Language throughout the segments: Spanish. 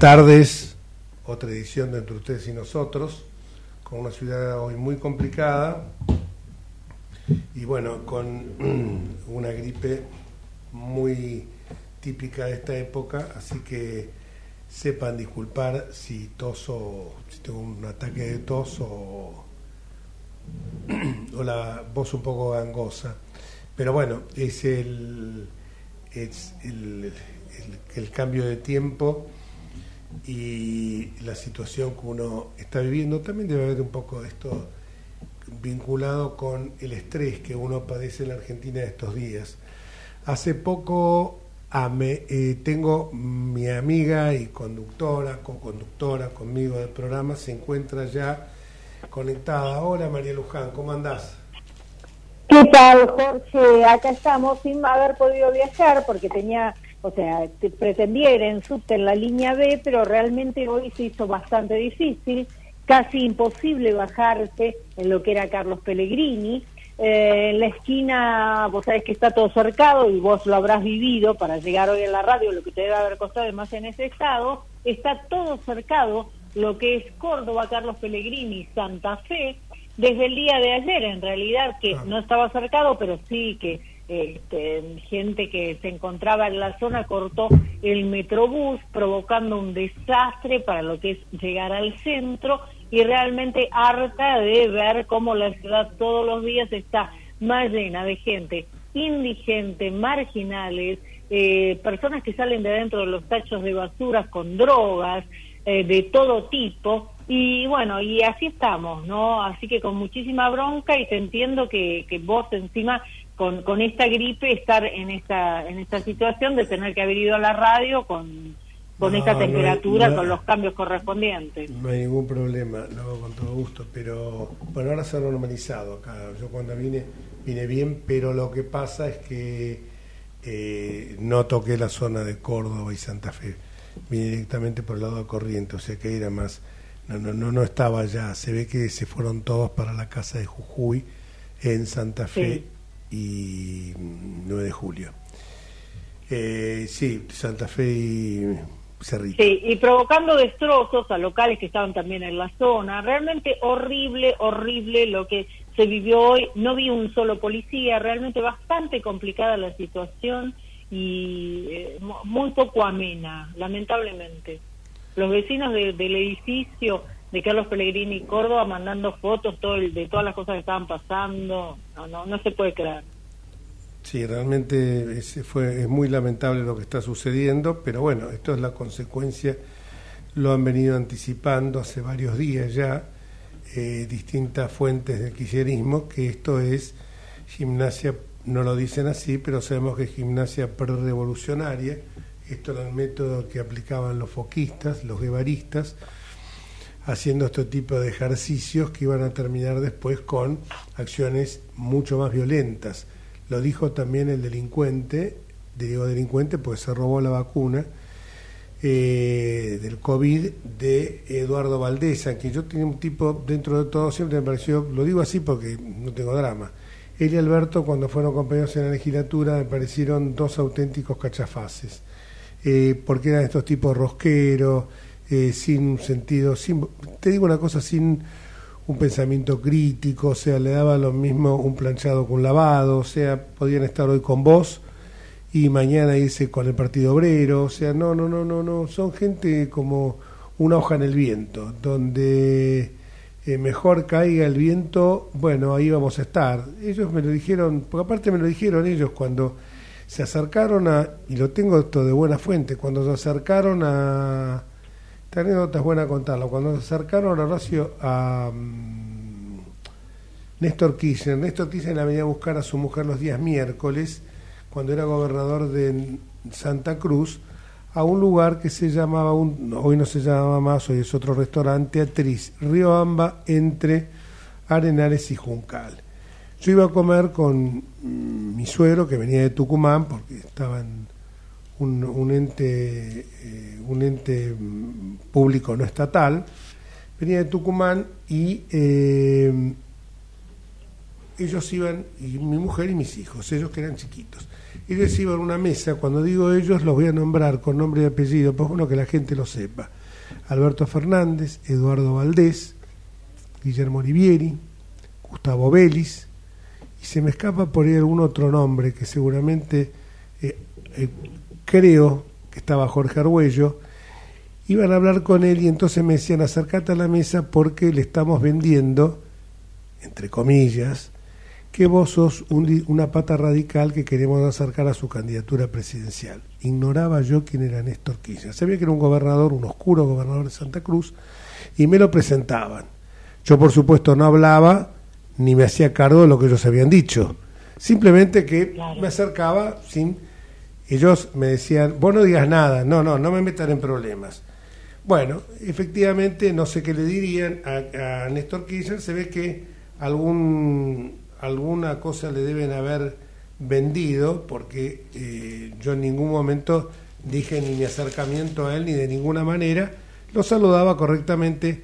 Tardes, otra edición de Entre Ustedes y Nosotros, con una ciudad hoy muy complicada y bueno, con una gripe muy típica de esta época, así que sepan disculpar si toso, si tengo un ataque de tos o, o la voz un poco gangosa. Pero bueno, es el, es el cambio de tiempo y la situación que uno está viviendo. También debe haber un poco de esto vinculado con el estrés que uno padece en la Argentina estos días. Hace poco eh, tengo mi amiga y conductora, co-conductora conmigo del programa, se encuentra ya conectada. Hola María Luján, ¿cómo andás? ¿Qué tal, Jorge? Acá estamos sin haber podido viajar porque tenía o sea, pretendía ir en subte en la línea B, pero realmente hoy se hizo bastante difícil, casi imposible bajarse en lo que era Carlos Pellegrini. Eh, en la esquina, vos sabés que está todo cercado y vos lo habrás vivido para llegar hoy a la radio, lo que te debe haber costado más en ese estado, está todo cercado lo que es Córdoba, Carlos Pellegrini, Santa Fe, desde el día de ayer en realidad, que ah. no estaba cercado, pero sí que este, gente que se encontraba en la zona cortó el metrobús provocando un desastre para lo que es llegar al centro y realmente harta de ver cómo la ciudad todos los días está más llena de gente indigente, marginales, eh, personas que salen de dentro de los tachos de basura con drogas eh, de todo tipo y bueno, y así estamos, ¿no? Así que con muchísima bronca y te entiendo que, que vos encima con, con esta gripe estar en esta, en esta situación de tener que haber ido a la radio con, con esta temperatura, con los cambios correspondientes. No hay ningún problema, lo hago con todo gusto, pero bueno, ahora se ha normalizado acá. Yo cuando vine, vine bien, pero lo que pasa es que eh, no toqué la zona de Córdoba y Santa Fe, vine directamente por el lado de Corriente, o sea que era más, no, no, no, no estaba allá, se ve que se fueron todos para la casa de Jujuy en Santa Fe y 9 de julio. Eh, sí, Santa Fe y Cerrito. Sí, y provocando destrozos a locales que estaban también en la zona. Realmente horrible, horrible lo que se vivió hoy. No vi un solo policía, realmente bastante complicada la situación y eh, muy poco amena, lamentablemente. Los vecinos del edificio de Carlos Pellegrini Córdoba mandando fotos todo de todas las cosas que estaban pasando. No, no, no se puede creer. Sí, realmente es, fue, es muy lamentable lo que está sucediendo, pero bueno, esto es la consecuencia, lo han venido anticipando hace varios días ya eh, distintas fuentes del kirchnerismo, que esto es gimnasia, no lo dicen así, pero sabemos que es gimnasia pre-revolucionaria, esto era el método que aplicaban los foquistas, los guevaristas, haciendo este tipo de ejercicios que iban a terminar después con acciones mucho más violentas. Lo dijo también el delincuente, digo delincuente porque se robó la vacuna eh, del COVID de Eduardo Valdesa, que yo tenía un tipo, dentro de todo, siempre me pareció, lo digo así porque no tengo drama. Él y Alberto, cuando fueron compañeros en la legislatura, me parecieron dos auténticos cachafaces, eh, porque eran estos tipos rosqueros, eh, sin un sentido, sin, te digo una cosa, sin un pensamiento crítico, o sea, le daba lo mismo un planchado con lavado, o sea, podían estar hoy con vos y mañana irse con el Partido Obrero, o sea, no, no, no, no, no, son gente como una hoja en el viento, donde eh, mejor caiga el viento, bueno, ahí vamos a estar. Ellos me lo dijeron, porque aparte me lo dijeron ellos cuando se acercaron a, y lo tengo esto de buena fuente, cuando se acercaron a esta anécdota es buena contarlo. Cuando se acercaron a Horacio a mm, Néstor Kirchner, Néstor Kirchner la venía a buscar a su mujer los días miércoles, cuando era gobernador de Santa Cruz, a un lugar que se llamaba, un, hoy no se llamaba más, hoy es otro restaurante, Teatriz, Río Amba, entre Arenales y Juncal. Yo iba a comer con mm, mi suegro, que venía de Tucumán, porque estaba en un, ente, eh, un ente público no estatal, venía de Tucumán y eh, ellos iban, y mi mujer y mis hijos, ellos que eran chiquitos. Ellos iban a una mesa, cuando digo ellos los voy a nombrar con nombre y apellido, pues bueno que la gente lo sepa. Alberto Fernández, Eduardo Valdés, Guillermo Olivieri, Gustavo Vélez, y se me escapa por ahí algún otro nombre que seguramente eh, creo que estaba Jorge Arguello, iban a hablar con él y entonces me decían acercate a la mesa porque le estamos vendiendo, entre comillas, que vos sos una pata radical que queremos acercar a su candidatura presidencial. Ignoraba yo quién era Néstor Kirchner. Sabía que era un gobernador, un oscuro gobernador de Santa Cruz, y me lo presentaban. Yo, por supuesto, no hablaba ni me hacía cargo de lo que ellos habían dicho. Simplemente que me acercaba sin... Ellos me decían, vos no digas nada, no, no, no me metan en problemas. Bueno, efectivamente, no sé qué le dirían a, a Néstor Kirchner, se ve que algún alguna cosa le deben haber vendido, porque eh, yo en ningún momento dije ni mi acercamiento a él ni de ninguna manera, lo saludaba correctamente.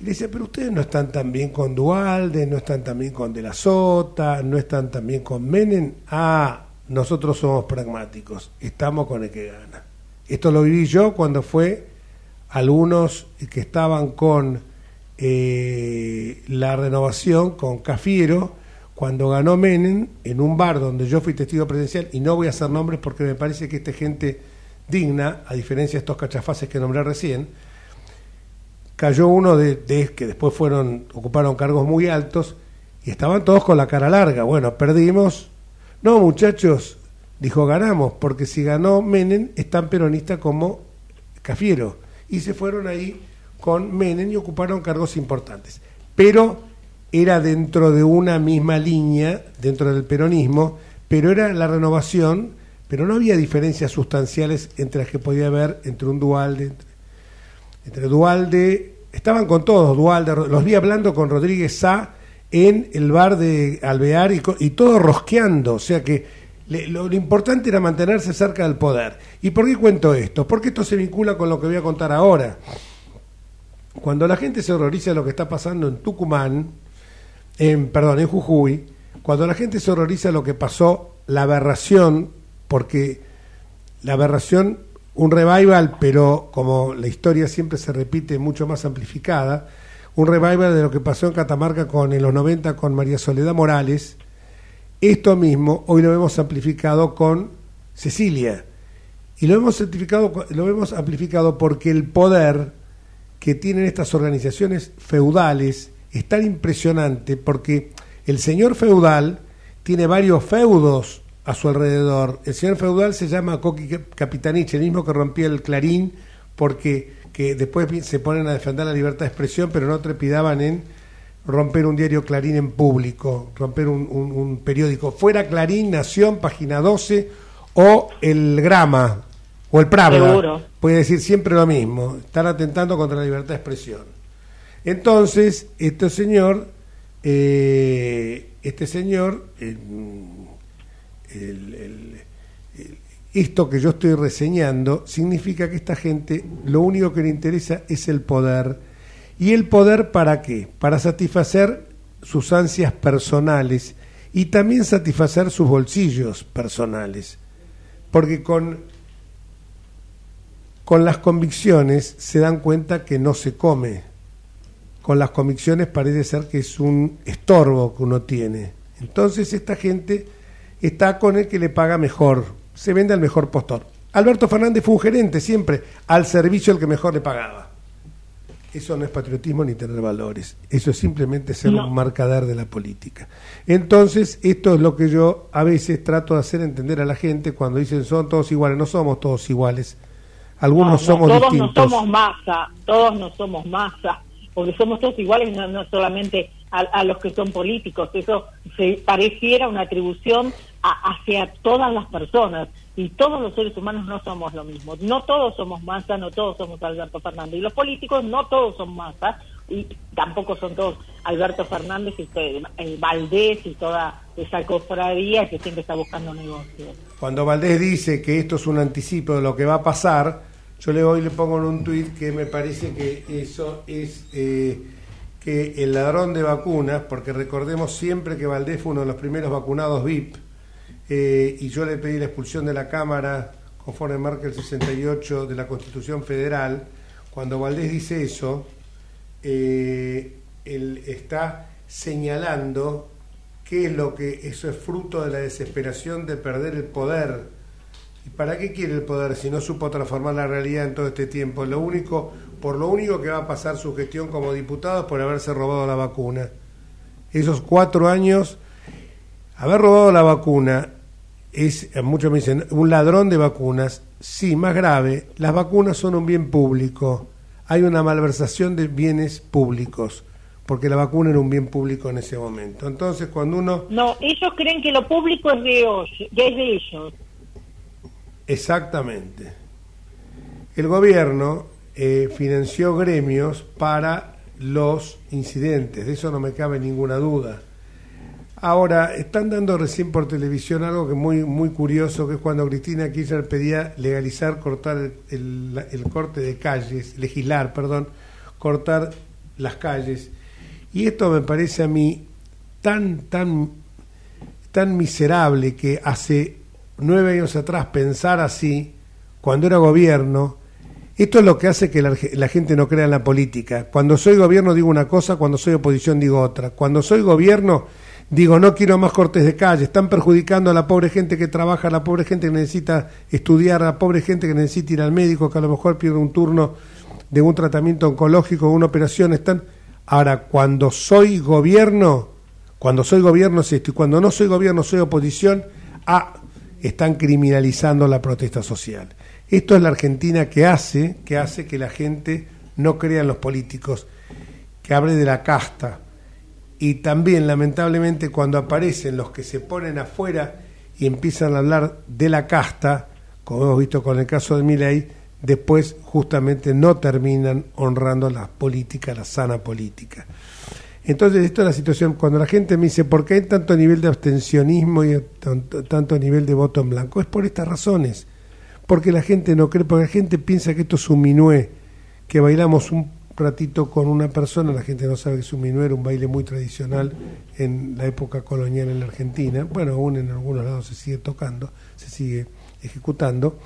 Y le decía, pero ustedes no están tan bien con Dualde, no están tan bien con De la Sota, no están tan bien con Menem. Ah, nosotros somos pragmáticos, estamos con el que gana. Esto lo viví yo cuando fue algunos que estaban con eh, la renovación con Cafiero cuando ganó Menem en un bar donde yo fui testigo presencial y no voy a hacer nombres porque me parece que esta gente digna, a diferencia de estos cachafaces que nombré recién, cayó uno de, que después fueron ocuparon cargos muy altos y estaban todos con la cara larga. Bueno, perdimos. No, muchachos, dijo ganamos, porque si ganó Menem es tan peronista como Cafiero. Y se fueron ahí con Menem y ocuparon cargos importantes. Pero era dentro de una misma línea, dentro del peronismo, pero era la renovación, pero no había diferencias sustanciales entre las que podía haber entre un Dualde, entre, Dualde, estaban con todos, Dualde, los vi hablando con Rodríguez Sá en el bar de Alvear y, todo rosqueando, o sea que lo, lo, importante era mantenerse cerca del poder. ¿Y por qué cuento esto? Porque esto se vincula con lo que voy a contar ahora. Cuando la gente se horroriza lo que está pasando en Tucumán, en, perdón, en Jujuy, cuando la gente se horroriza lo que pasó, la aberración, porque la aberración, un revival, pero como la historia siempre se repite mucho más amplificada, un revival de lo que pasó en Catamarca con en los 90 con María Soledad Morales, esto mismo hoy lo vemos amplificado con Cecilia. Y lo hemos, hemos amplificado porque el poder que tienen estas organizaciones feudales es tan impresionante porque el señor feudal tiene varios feudos a su alrededor. El señor feudal se llama Coqui Capitanich, el mismo que rompía el clarín porque que después se ponen a defender la libertad de expresión, pero no trepidaban en romper un diario Clarín en público, romper un, un periódico. Fuera Clarín, Nación, Página 12 o El Grama, o el Pravda puede decir siempre lo mismo, están atentando contra la libertad de expresión. Entonces, este señor, eh, este señor, esto que yo estoy reseñando, significa que esta gente lo único que le interesa es el poder. ¿Y el poder para qué? Para satisfacer sus ansias personales y también satisfacer sus bolsillos personales. Porque con con las convicciones se dan cuenta que no se come. Con las convicciones parece ser que es un estorbo que uno tiene. Entonces esta gente está con el que le paga mejor, se vende al mejor postor. Alberto Fernández fue un gerente siempre al servicio del que mejor le pagaba. Eso no es patriotismo ni tener valores, eso es simplemente ser un marcador de la política. Entonces, esto es lo que yo a veces trato de hacer entender a la gente cuando dicen son todos iguales, no somos todos iguales algunos somos todos no somos masa, todos no somos masa, porque somos todos iguales, no, solamente a, los que son políticos. Eso se pareciera una atribución hacia todas las personas. Y todos los seres humanos no somos lo mismo. No todos somos masa, no todos somos Alberto Fernández. Y los políticos no todos son masa, y tampoco son todos Alberto Fernández y eh, Valdés y toda esa cofradía que siempre está buscando negocios. Cuando Valdés dice que esto es un anticipo de lo que va a pasar, yo le voy y le pongo en un tuit que me parece que eso es, eh, que el ladrón de vacunas, porque recordemos siempre que Valdés fue uno de los primeros vacunados VIP, eh, y yo le pedí la expulsión de la Cámara conforme marca el 68 de la Constitución Federal, cuando Valdés dice eso, eh, él está señalando que es lo que eso es fruto de la desesperación de perder el poder. ¿Y para qué quiere el poder si no supo transformar la realidad en todo este tiempo? Lo único, por lo único que va a pasar su gestión como diputado es por haberse robado la vacuna. Esos cuatro años, haber robado la vacuna es, muchos me dicen, un ladrón de vacunas. Sí, más grave, las vacunas son un bien público. Hay una malversación de bienes públicos, porque la vacuna era un bien público en ese momento. Entonces, cuando uno... No, ellos creen que lo público es de ellos. Es de ellos. Exactamente. El gobierno eh, financió gremios para los incidentes, de eso no me cabe ninguna duda Ahora, están dando recién por televisión algo que es muy, muy curioso, que es cuando Cristina Kirchner pedía legalizar, cortar el, corte de calles, legislar, perdón, cortar las calles. Y esto me parece a mí tan, tan, tan miserable que hace nueve años atrás pensar así, cuando era gobierno, esto es lo que hace que la, gente no crea en la política. Cuando soy gobierno digo una cosa, cuando soy oposición digo otra. Cuando soy gobierno Digo, no quiero más cortes de calle, están perjudicando a la pobre gente que trabaja, a la pobre gente que necesita estudiar, a la pobre gente que necesita ir al médico, que a lo mejor pierde un turno de un tratamiento oncológico, una operación, están... Ahora, cuando soy gobierno, cuando soy gobierno es esto, y cuando no soy gobierno, soy oposición, ah, están criminalizando la protesta social. Esto es la Argentina que hace, que hace que la gente no crea en los políticos, que abre de la casta, y también lamentablemente cuando aparecen los que se ponen afuera y empiezan a hablar de la casta, como hemos visto con el caso de Miley, después justamente no terminan honrando la política, la sana política. Entonces, esto es la situación. Cuando la gente me dice, ¿por qué hay tanto nivel de abstencionismo y tanto nivel de voto en blanco? Es por estas razones. Porque la gente no cree, porque la gente piensa que esto es un minué, que bailamos un ratito con una persona, la gente no sabe que es un minuero, un baile muy tradicional en la época colonial en la Argentina, bueno, aún en algunos lados se sigue tocando, se sigue ejecutando.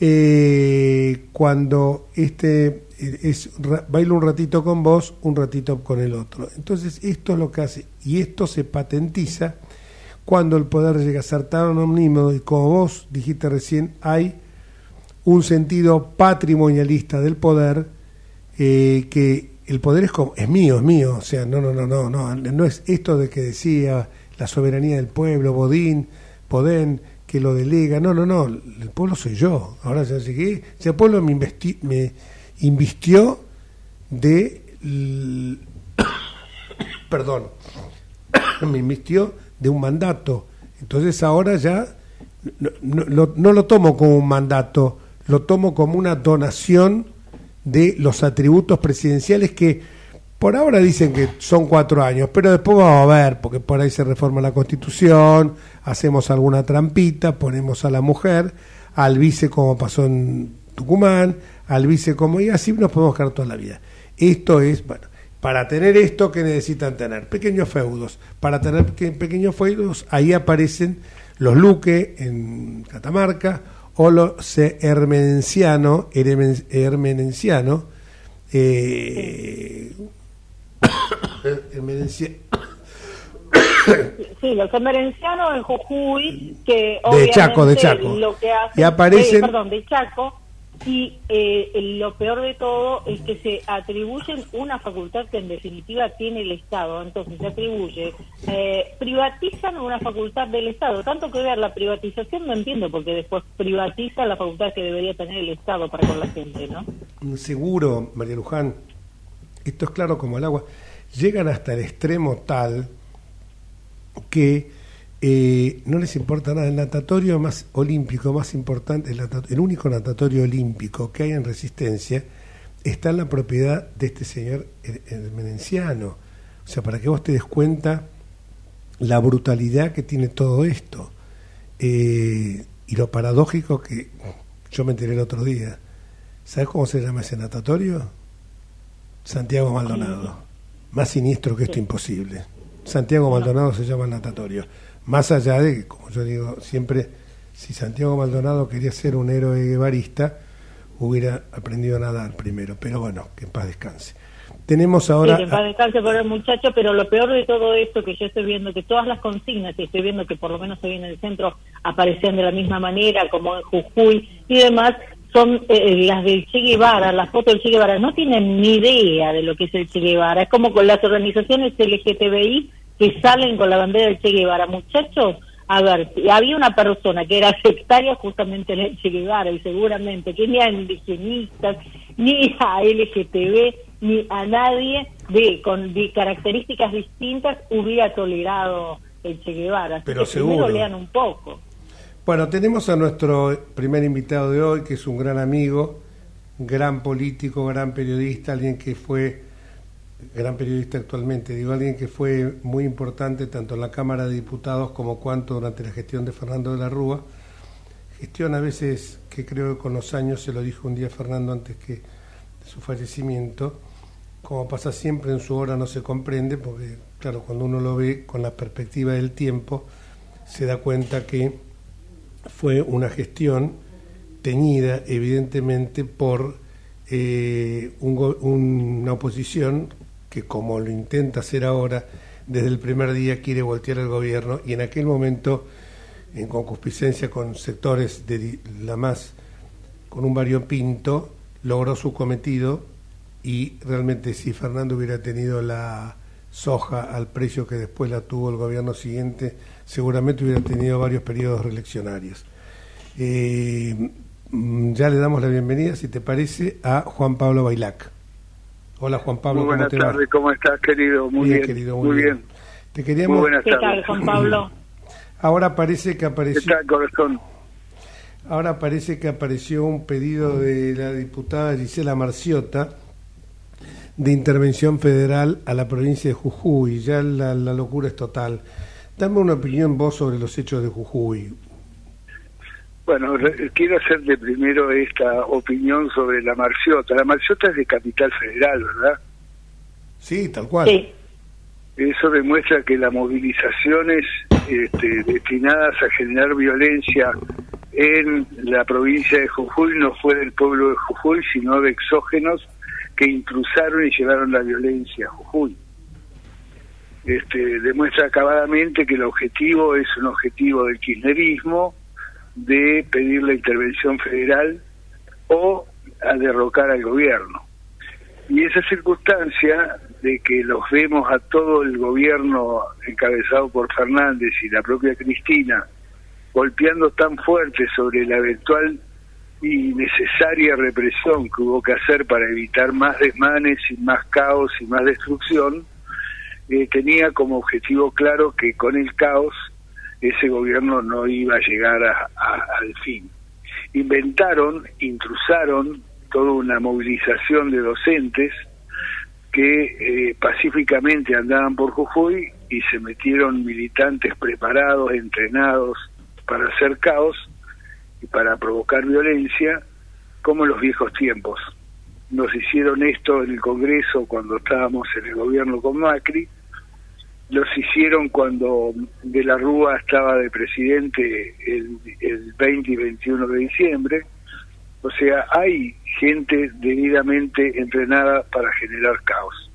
Eh, cuando este es baila un ratito con vos, un ratito con el otro. Entonces, esto es lo que hace, y esto se patentiza cuando el poder llega a ser tan omnímodo, y como vos dijiste recién, hay un sentido patrimonialista del poder eh, que el poder es, como, es mío, es mío, o sea, no, no, no, no, no, no es esto de que decía la soberanía del pueblo, Bodín, Podén, que lo delega, no, no, no, el pueblo soy yo, ahora ya llegué, el pueblo me, me invistió de, perdón, me invistió de un mandato, entonces ahora ya no, no lo tomo como un mandato, lo tomo como una donación de los atributos presidenciales que por ahora dicen que son cuatro años, pero después vamos a ver, porque por ahí se reforma la constitución, hacemos alguna trampita, ponemos a la mujer, al vice como pasó en Tucumán, al vice como, y así nos podemos quedar toda la vida. Esto es, bueno, para tener esto, ¿qué necesitan tener? Pequeños feudos. Para tener pequeños feudos, ahí aparecen los Luque en Catamarca, Olo se hermenenciano, eh, sí, los hermenencianos en Jujuy, que de Chaco, de Chaco. lo que hacen, y aparecen, eh, perdón, de Chaco, y eh, lo peor de todo es que se atribuyen una facultad que en definitiva tiene el Estado. Entonces se atribuye, eh, privatizan una facultad del Estado. Tanto que ver la privatización no entiendo, porque después privatiza la facultad que debería tener el Estado para con la gente, ¿no? Seguro, María Luján, esto es claro como el agua. Llegan hasta el extremo tal que eh, no les importa nada. El natatorio más olímpico, más importante, el, único natatorio olímpico que hay en Resistencia, está en la propiedad de este señor el, Menenciano. O sea, para que vos te des cuenta la brutalidad que tiene todo esto. Eh, y lo paradójico que yo me enteré el otro día. ¿Sabes cómo se llama ese natatorio? Santiago Maldonado. más siniestro que esto imposible. Santiago Maldonado se llama natatorio. Más allá de, como yo digo siempre, si Santiago Maldonado quería ser un héroe guevarista, hubiera aprendido a nadar primero. Pero bueno, que en paz descanse. Tenemos ahora... Sí, que en paz descanse por el muchacho, pero lo peor de todo esto que yo estoy viendo, que todas las consignas, y estoy viendo que por lo menos viene en el centro, aparecían de la misma manera, como en Jujuy y demás, son eh, eh, las del Che Guevara, las fotos del Che Guevara, no tienen ni idea de lo que es el Che Guevara. Es como con las organizaciones LGTBI que salen con la bandera del Che Guevara. Muchachos, a ver, había una persona que era sectaria justamente en el Che Guevara y seguramente que ni a indigenistas, ni a LGTB, ni a nadie de con características distintas hubiera tolerado el Che Guevara. Pero seguro. lean un poco. Bueno, tenemos a nuestro primer invitado de hoy, que es un gran amigo, gran político, gran periodista, alguien que fue, gran periodista actualmente, digo, alguien que fue muy importante tanto en la Cámara de Diputados como cuanto durante la gestión de Fernando de la Rúa. Gestión a veces que creo que con los años, se lo dijo un día Fernando antes que de su fallecimiento, como pasa siempre en su hora no se comprende, porque claro, cuando uno lo ve con la perspectiva del tiempo, se da cuenta que fue una gestión teñida evidentemente por eh, una oposición que como lo intenta hacer ahora, desde el primer día quiere voltear al gobierno y en aquel momento, en concupiscencia con sectores de la más, con un variopinto, logró su cometido y realmente si Fernando hubiera tenido la soja al precio que después la tuvo el gobierno siguiente, seguramente hubiera tenido varios periodos reeleccionarios. Eh, mm, ya le damos la bienvenida, si te parece, a Juan Pablo Bailac. Hola Juan Pablo, muy buenas tardes, ¿cómo estás querido? Muy bien, querido, muy, bien. Te queríamos... Muy buenas ¿Qué tal Juan Pablo? Ahora parece que apareció... ¿Qué tal corazón? Ahora parece que apareció un pedido de la diputada Gisela Marciota de intervención federal a la provincia de Jujuy. Ya la, la locura es total. Dame una opinión vos sobre los hechos de Jujuy. Bueno, quiero hacerte primero esta opinión sobre la Marciota. La Marciota es de Capital Federal, ¿verdad? Sí, tal cual. Sí. Eso demuestra que las movilizaciones este, destinadas a generar violencia en la provincia de Jujuy no fue del pueblo de Jujuy, sino de exógenos que intrusaron y llevaron la violencia a Jujuy. Este, demuestra acabadamente que el objetivo es un objetivo del kirchnerismo de pedir la intervención federal o a derrocar al gobierno. Y esa circunstancia de que los vemos a todo el gobierno encabezado por Fernández y la propia Cristina golpeando tan fuerte sobre la eventual y necesaria represión que hubo que hacer para evitar más desmanes y más caos y más destrucción, eh, tenía como objetivo claro que con el caos ese gobierno no iba a llegar al fin. Inventaron, intrusaron toda una movilización de docentes que eh, pacíficamente andaban por Jujuy y se metieron militantes preparados, entrenados para hacer caos y para provocar violencia, como en los viejos tiempos. Nos hicieron esto en el Congreso cuando estábamos en el gobierno con Macri, los hicieron cuando De la Rúa estaba de presidente el, el 20 y 21 de diciembre. O sea, hay gente debidamente entrenada para generar caos.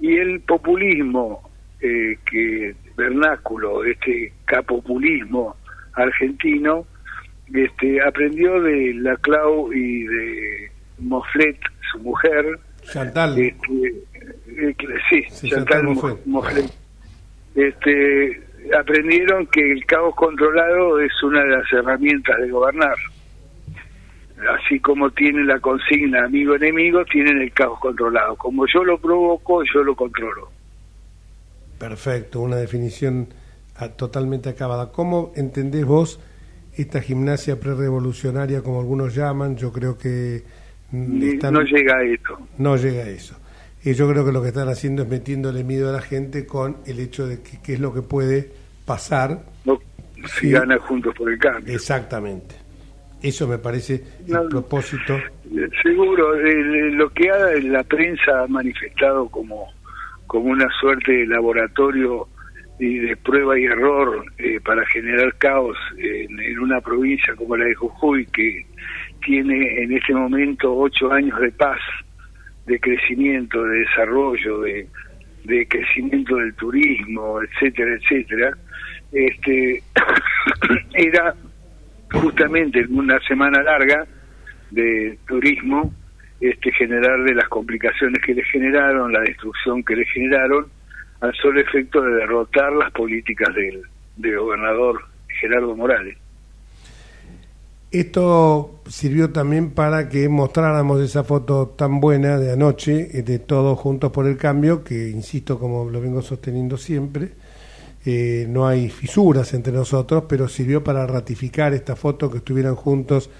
Y el populismo, eh, que vernáculo, este capopulismo argentino, este, aprendió de la Clau y de Moflet, su mujer. Chantal. Este, eh, sí, Chantal, Moflet este, aprendieron que el caos controlado es una de las herramientas de gobernar. Así como tienen la consigna amigo-enemigo, tienen el caos controlado. Como yo lo provoco, yo lo controlo. Perfecto, una definición ah, totalmente acabada. ¿Cómo entendés vos esta gimnasia prerevolucionaria, como algunos llaman? Yo creo que... Mm, no llega a eso. No llega a eso. Y yo creo que lo que están haciendo es metiéndole miedo a la gente con el hecho de que qué es lo que puede pasar. si gana Juntos por el Cambio. Exactamente. Eso me parece el propósito. Seguro, lo que ha, la prensa ha manifestado como, como una suerte de laboratorio y de prueba y error eh, para generar caos en, una provincia como la de Jujuy, que tiene en este momento ocho años de paz, de crecimiento, de desarrollo, de, de crecimiento del turismo, etcétera, etcétera, este, era justamente en una semana larga de turismo este, generar de las complicaciones que le generaron, la destrucción que le generaron, al solo efecto de derrotar las políticas del, del gobernador Gerardo Morales. Esto sirvió también para que mostráramos esa foto tan buena de anoche, de todos juntos por el cambio, que, insisto, como lo vengo sosteniendo siempre, eh, no hay fisuras entre nosotros, pero sirvió para ratificar esta foto, que estuvieran juntos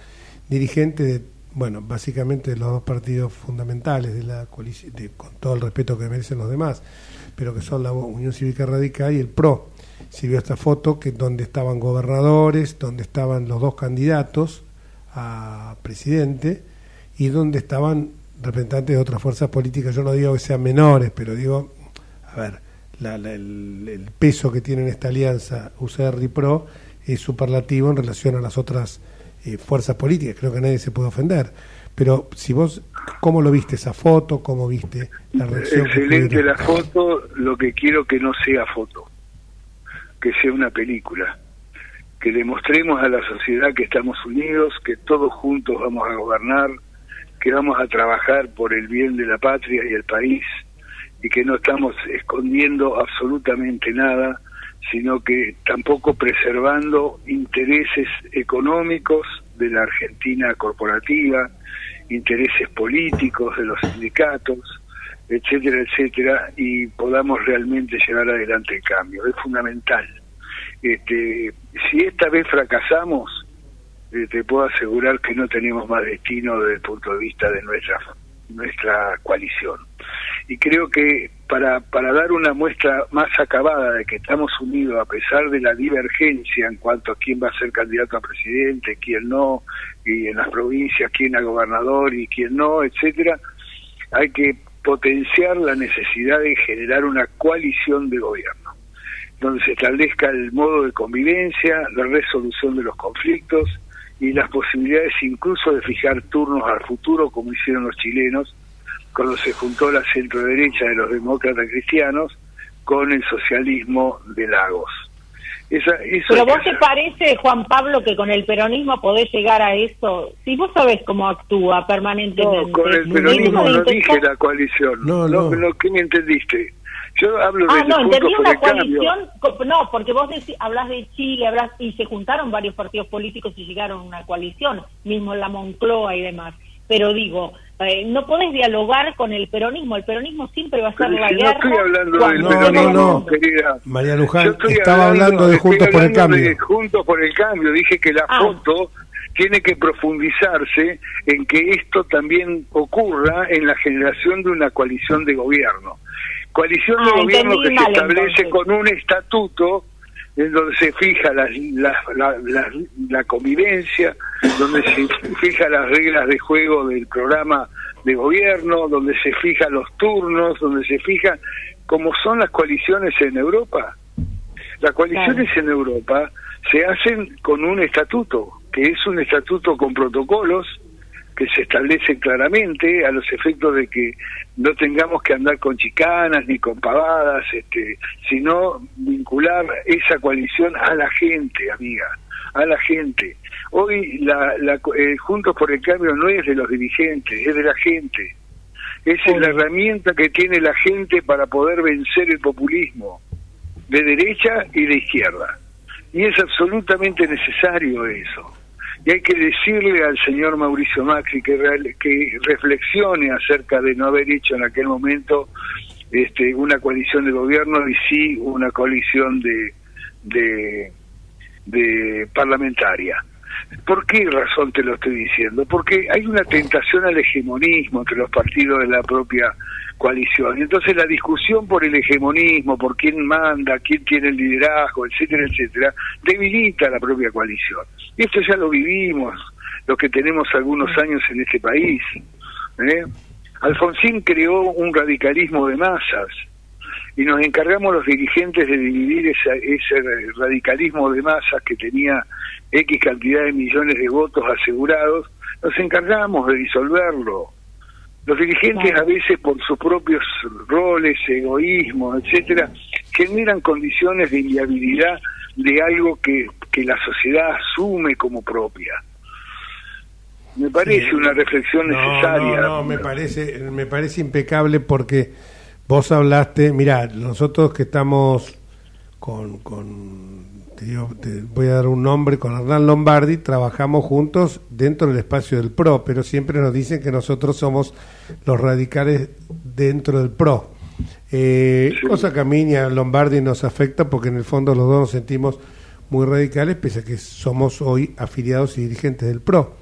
dirigentes de, bueno, básicamente de los dos partidos fundamentales de la coalición, con todo el respeto que merecen los demás, pero que son la Unión Cívica Radical y el PRO si vio esta foto que donde estaban gobernadores, donde estaban los dos candidatos a presidente y donde estaban representantes de otras fuerzas políticas. Yo no digo que sean menores, pero digo, a ver, el, peso que tiene esta alianza UCR y PRO es superlativo en relación a las otras eh, fuerzas políticas. Creo que nadie se puede ofender. Pero si vos, ¿cómo lo viste esa foto? ¿Cómo viste la reacción? Excelente la foto, lo que quiero que no sea foto que sea una película, que demostremos a la sociedad que estamos unidos, que todos juntos vamos a gobernar, que vamos a trabajar por el bien de la patria y el país y que no estamos escondiendo absolutamente nada, sino que tampoco preservando intereses económicos de la Argentina corporativa, intereses políticos de los sindicatos, etcétera, etcétera, y podamos realmente llevar adelante el cambio. Es fundamental. Este, si esta vez fracasamos, eh, te puedo asegurar que no tenemos más destino desde el punto de vista de nuestra nuestra coalición. Y creo que para, para dar una muestra más acabada de que estamos unidos a pesar de la divergencia en cuanto a quién va a ser candidato a presidente, quién no, y en las provincias quién a gobernador y quién no, etcétera, hay que potenciar la necesidad de generar una coalición de gobierno, donde se establezca el modo de convivencia, la resolución de los conflictos y las posibilidades incluso de fijar turnos al futuro, como hicieron los chilenos, cuando se juntó la centro derecha de los demócratas cristianos con el socialismo de Lagos. Pero vos te parece, Juan Pablo, que con el peronismo podés llegar a eso. Si vos sabés cómo actúa permanentemente. No, con el peronismo no dije la coalición. No, no. no ¿Qué me entendiste? Yo hablo de. Ah, no, entendí una coalición. No, porque vos decís, hablas de Chile, hablas, y se juntaron varios partidos políticos y llegaron a una coalición, mismo en la Moncloa y demás. Pero digo, eh, no podés dialogar con el peronismo. El peronismo siempre va a ser la guerra. No estoy hablando del peronismo, no, querida. María Luján, estaba hablando, de Juntos por el Cambio. Juntos por el Cambio. Dije que la ah. foto tiene que profundizarse en que esto también ocurra en la generación de una coalición de gobierno. Coalición de ah, gobierno que se establece con un estatuto en donde se fija la, la, la, la, convivencia, donde se fija las reglas de juego del programa de gobierno, donde se fijan los turnos, donde se fija cómo son las coaliciones en Europa. Las coaliciones en Europa se hacen con un estatuto, que es un estatuto con protocolos, que se establece claramente a los efectos de que no tengamos que andar con chicanas ni con pavadas, este, sino vincular esa coalición a la gente, amiga, a la gente. Hoy la, la eh, Juntos por el Cambio no es de los dirigentes, es de la gente. Es la herramienta que tiene la gente para poder vencer el populismo, de derecha y de izquierda. Y es absolutamente necesario eso y hay que decirle al señor Mauricio Macri que, que reflexione acerca de no haber hecho en aquel momento este, una coalición de gobierno y sí una coalición de, de parlamentaria. ¿Por qué razón te lo estoy diciendo? Porque hay una tentación al hegemonismo entre los partidos de la propia coalición. Entonces la discusión por el hegemonismo, por quién manda, quién tiene el liderazgo, etcétera, etcétera, debilita la propia coalición. Y esto ya lo vivimos, los que tenemos algunos años en este país. ¿eh? Alfonsín creó un radicalismo de masas, y nos encargamos los dirigentes de dividir ese radicalismo de masas que tenía X cantidad de millones de votos asegurados, nos encargamos de disolverlo. Los dirigentes a veces por sus propios roles, egoísmos, etcétera, generan condiciones de inviabilidad de algo que, que la sociedad asume como propia. Me parece una reflexión necesaria. No, no, me parece, me parece impecable porque vos hablaste, mira, nosotros que estamos con, con te, te voy a dar un nombre, con Hernán Lombardi, trabajamos juntos dentro del espacio del PRO, pero siempre nos dicen que nosotros somos los radicales dentro del PRO. Eh, Cosa que a mí y a Lombardi nos afecta porque en el fondo los dos nos sentimos muy radicales, pese a que somos hoy afiliados y dirigentes del PRO.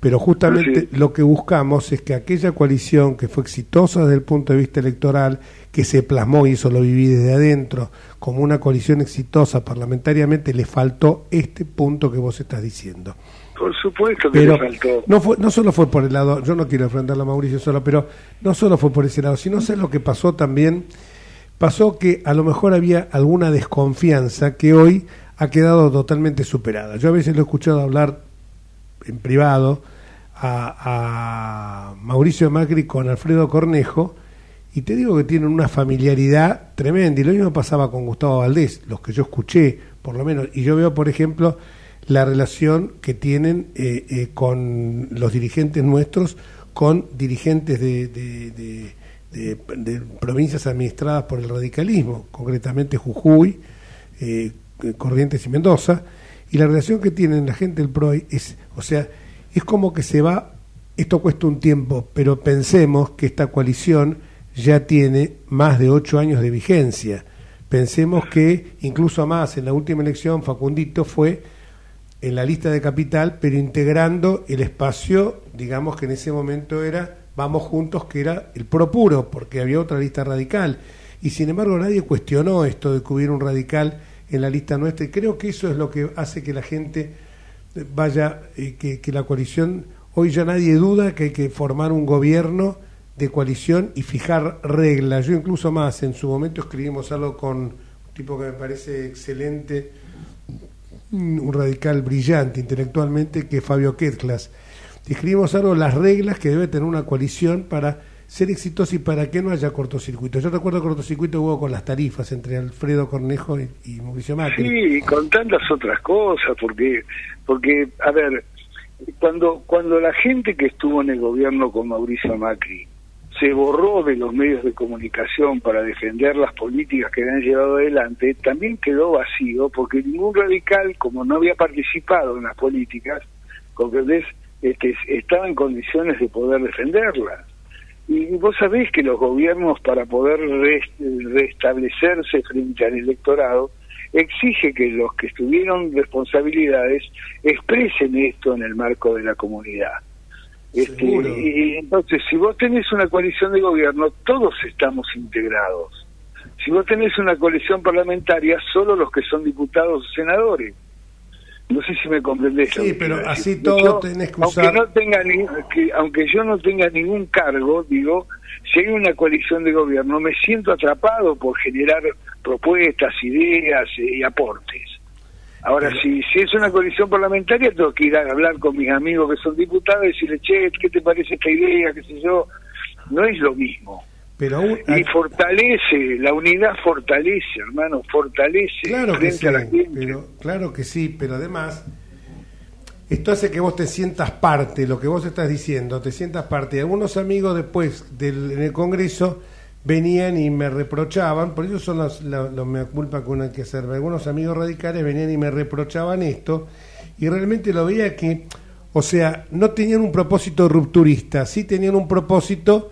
Pero justamente lo que buscamos es que aquella coalición que fue exitosa desde el punto de vista electoral, que se plasmó, y eso lo viví desde adentro, como una coalición exitosa parlamentariamente, le faltó este punto que vos estás diciendo. Por supuesto que le faltó. No, fue, no solo fue por el lado, yo no quiero enfrentarlo a Mauricio solo, pero no solo fue por ese lado, sino sé lo que pasó también. Pasó que a lo mejor había alguna desconfianza que hoy ha quedado totalmente superada. Yo a veces lo he escuchado hablar en privado a, Mauricio Macri con Alfredo Cornejo y te digo que tienen una familiaridad tremenda. Y lo mismo pasaba con Gustavo Valdés, los que yo escuché por lo menos, y yo veo por ejemplo la relación que tienen eh, eh, con los dirigentes nuestros, con dirigentes de, de, provincias administradas por el radicalismo, concretamente Jujuy, eh, Corrientes y Mendoza, y la relación que tienen la gente del PRO es, o sea, es como que se va, esto cuesta un tiempo, pero pensemos que esta coalición ya tiene más de ocho años de vigencia. Pensemos que incluso más en la última elección Facundito fue en la lista de capital, pero integrando el espacio, digamos que en ese momento era Vamos Juntos, que era el pro puro, porque había otra lista radical. Y sin embargo nadie cuestionó esto de que hubiera un radical en la lista nuestra. Y creo que eso es lo que hace que la gente vaya, eh, que, la coalición, hoy ya nadie duda que hay que formar un gobierno de coalición y fijar reglas. Yo incluso más, en su momento escribimos algo con un tipo que me parece excelente, un radical brillante intelectualmente, que es Fabio Ketclas. Escribimos algo, las reglas que debe tener una coalición para ser exitoso y para que no haya cortocircuito. Yo recuerdo cortocircuito hubo con las tarifas entre Alfredo Cornejo y, Mauricio Macri. Sí, con tantas otras cosas, porque, porque a ver, cuando, cuando la gente que estuvo en el gobierno con Mauricio Macri se borró de los medios de comunicación para defender las políticas que habían llevado adelante, también quedó vacío porque ningún radical, como no había participado en las políticas, comprendés, este, estaba en condiciones de poder defenderlas. Y vos sabés que los gobiernos para poder restablecerse frente al electorado exige que los que estuvieron responsabilidades expresen esto en el marco de la comunidad. Este, y entonces, si vos tenés una coalición de gobierno, todos estamos integrados. Si vos tenés una coalición parlamentaria, solo los que son diputados o senadores. No sé si me comprendés. Sí, pero así todo tenés que usar... Aunque, no tenga que, aunque yo no tenga ningún cargo, digo, si hay una coalición de gobierno, me siento atrapado por generar propuestas, ideas y aportes. Ahora, si, si es una coalición parlamentaria, tengo que ir a hablar con mis amigos que son diputados y decirle, che, ¿qué te parece esta idea? ¿Qué sé yo? No es lo mismo. Pero y fortalece, la unidad fortalece, hermano, fortalece. Claro que sí, pero, claro que sí, pero además esto hace que vos te sientas parte, lo que vos estás diciendo, te sientas parte. Algunos amigos después del, en el Congreso venían y me reprochaban, por eso son los, los, me culpa que uno hay que hacer. Algunos amigos radicales venían y me reprochaban esto, y realmente lo veía que, o sea, no tenían un propósito rupturista, sí tenían un propósito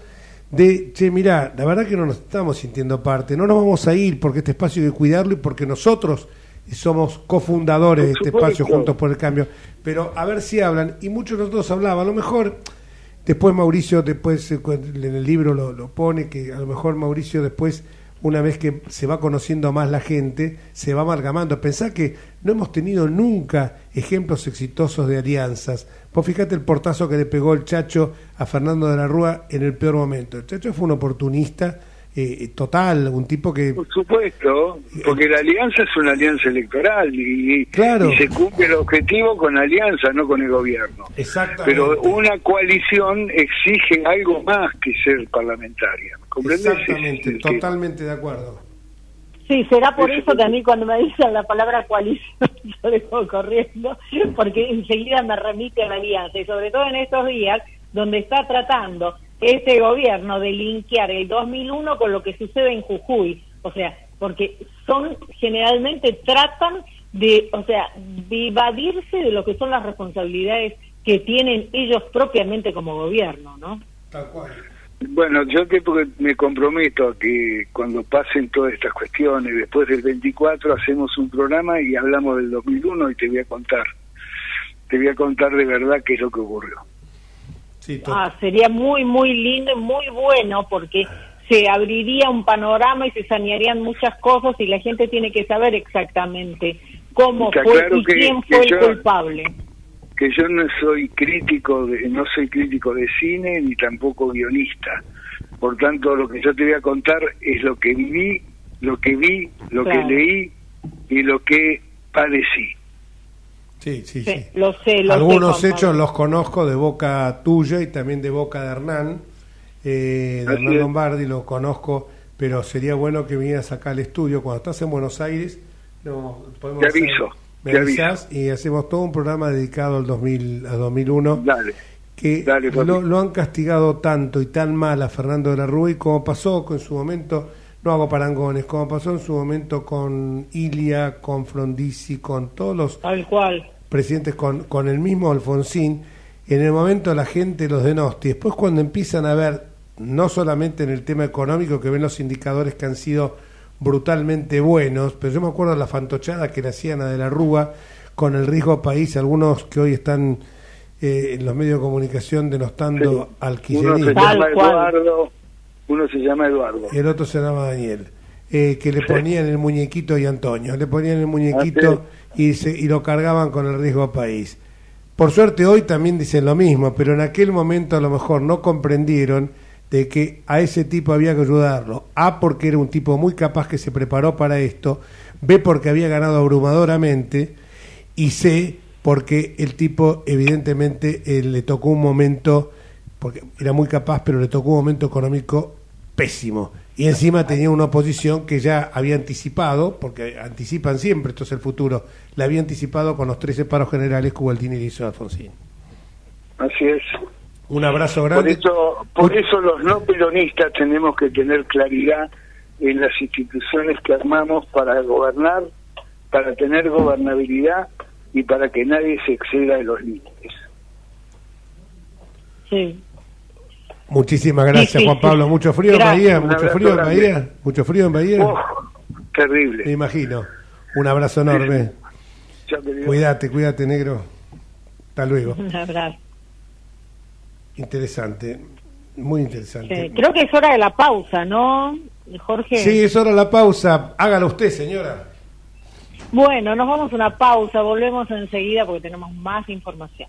de, che, mira, la verdad que no nos estamos sintiendo parte, no nos vamos a ir porque este espacio hay que cuidarlo y porque nosotros somos cofundadores de este espacio Juntos por el Cambio, pero a ver si hablan, y muchos de nosotros hablaban, a lo mejor después Mauricio, después eh, en el libro lo, lo pone, que a lo mejor Mauricio después una vez que se va conociendo más la gente, se va amalgamando. Pensá que no hemos tenido nunca ejemplos exitosos de alianzas. Vos fíjate el portazo que le pegó el Chacho a Fernando de la Rúa en el peor momento. El Chacho fue un oportunista eh, total, un tipo que... Por supuesto, porque la alianza es una alianza electoral y, Claro. y se cumple el objetivo con la alianza, no con el gobierno. Exactamente. Pero una coalición exige algo más que ser parlamentaria. ¿Comprendes? Exactamente, que- totalmente de acuerdo. Sí, será por Eso que a mí cuando me dicen la palabra coalición yo dejo corriendo, porque enseguida me remite a la alianza, y sobre todo en estos días donde está tratando este gobierno de linkear el 2001 con lo que sucede en Jujuy, o sea, porque son generalmente tratan de, o sea, de evadirse de lo que son las responsabilidades que tienen ellos propiamente como gobierno, ¿no? Tal cual. Bueno, yo te me comprometo a que cuando pasen todas estas cuestiones, después del 24, hacemos un programa y hablamos del 2001 y te voy a contar. Te voy a contar de verdad qué es lo que ocurrió. Sí, Ah, sería muy, muy lindo y muy bueno porque se abriría un panorama y se sanearían muchas cosas y la gente tiene que saber exactamente cómo Está fue claro y que- quién que fue el yo- culpable. Que yo no soy crítico, de, no soy crítico de cine ni tampoco guionista. Por tanto, lo que yo te voy a contar es lo que viví, lo que vi, lo Claro. que leí y lo que padecí. sí, sí, Sí, sí. lo sé, lo sé, Algunos hechos los conozco de boca tuya y también de boca de Hernán, eh, de Hernán. Lombardi lo conozco, pero sería bueno que vinieras acá al estudio cuando estás en Buenos Aires. No, podemos Te hacer- aviso, me y hacemos todo un programa dedicado al 2000, a 2001 Dale. que Dale, lo, lo han castigado tanto y tan mal a Fernando de la Rúa y como pasó con su momento, no hago parangones, como pasó en su momento con Ilia, con Frondizi, con todos los Tal cual. presidentes con, con el mismo Alfonsín, en el momento la gente los denosti. Después cuando empiezan a ver, no solamente en el tema económico, que ven los indicadores que han sido brutalmente buenos, pero yo me acuerdo de la fantochada que le hacían a De la Rúa con el riesgo país, algunos que hoy están eh, en los medios de comunicación denostando Sí. al Uno se llama. Eduardo, uno se llama Eduardo. el otro se llama Daniel, eh, que le ponían el muñequito y Antonio, le ponían el muñequito y, se, y lo cargaban con el riesgo país. Por suerte hoy también dicen lo mismo, pero en aquel momento a lo mejor no comprendieron de que a ese tipo había que ayudarlo. A porque era un tipo muy capaz que se preparó para esto, B porque había ganado abrumadoramente y C porque el tipo evidentemente eh, le tocó un momento, porque era muy capaz, pero le tocó un momento económico pésimo. Y encima tenía una oposición que ya había anticipado, porque anticipan siempre, esto es el futuro, la había anticipado con los 13 paros generales que Gualdini le hizo Alfonsín. Así es. Un abrazo Por grande. eso, por eso los no peronistas tenemos que tener claridad en las instituciones que armamos para gobernar, para tener gobernabilidad y para que nadie se exceda de los límites. Sí. Muchísimas gracias, Sí, sí, Juan Pablo. Mucho frío en Gracias. Bahía, Un mucho frío en grande. Bahía, mucho frío en Bahía. Oh, Me terrible. imagino. Un abrazo enorme. Cuídate, cuídate, negro. Hasta luego. Un abrazo. Interesante, muy interesante. Creo que es hora de la pausa, ¿no, Jorge? Sí, es hora de la pausa. Hágalo usted, señora. Bueno, nos vamos a una pausa, volvemos enseguida porque tenemos más información.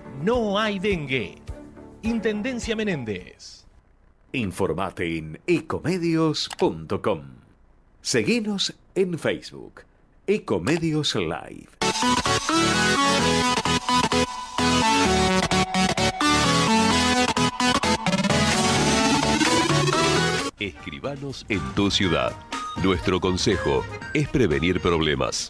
no hay dengue. Intendencia Menéndez. Informate en ecomedios.com. Seguinos en Facebook. Ecomedios Live. Escribanos en tu ciudad. Nuestro consejo es prevenir problemas.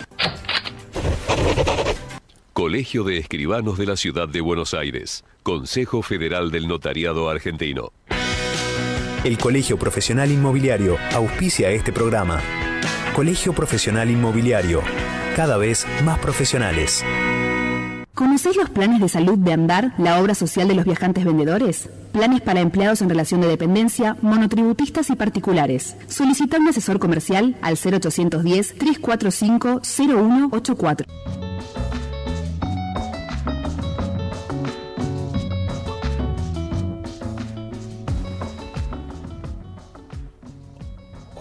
Colegio de Escribanos de la Ciudad de Buenos Aires, Consejo Federal del Notariado Argentino. El Colegio Profesional Inmobiliario auspicia este programa. Colegio Profesional Inmobiliario. Cada vez más profesionales. ¿Conocéis los planes de salud de Andar, la obra social de los viajantes vendedores? Planes para empleados en relación de dependencia, monotributistas y particulares. Solicita un asesor comercial al 0810 345 0184.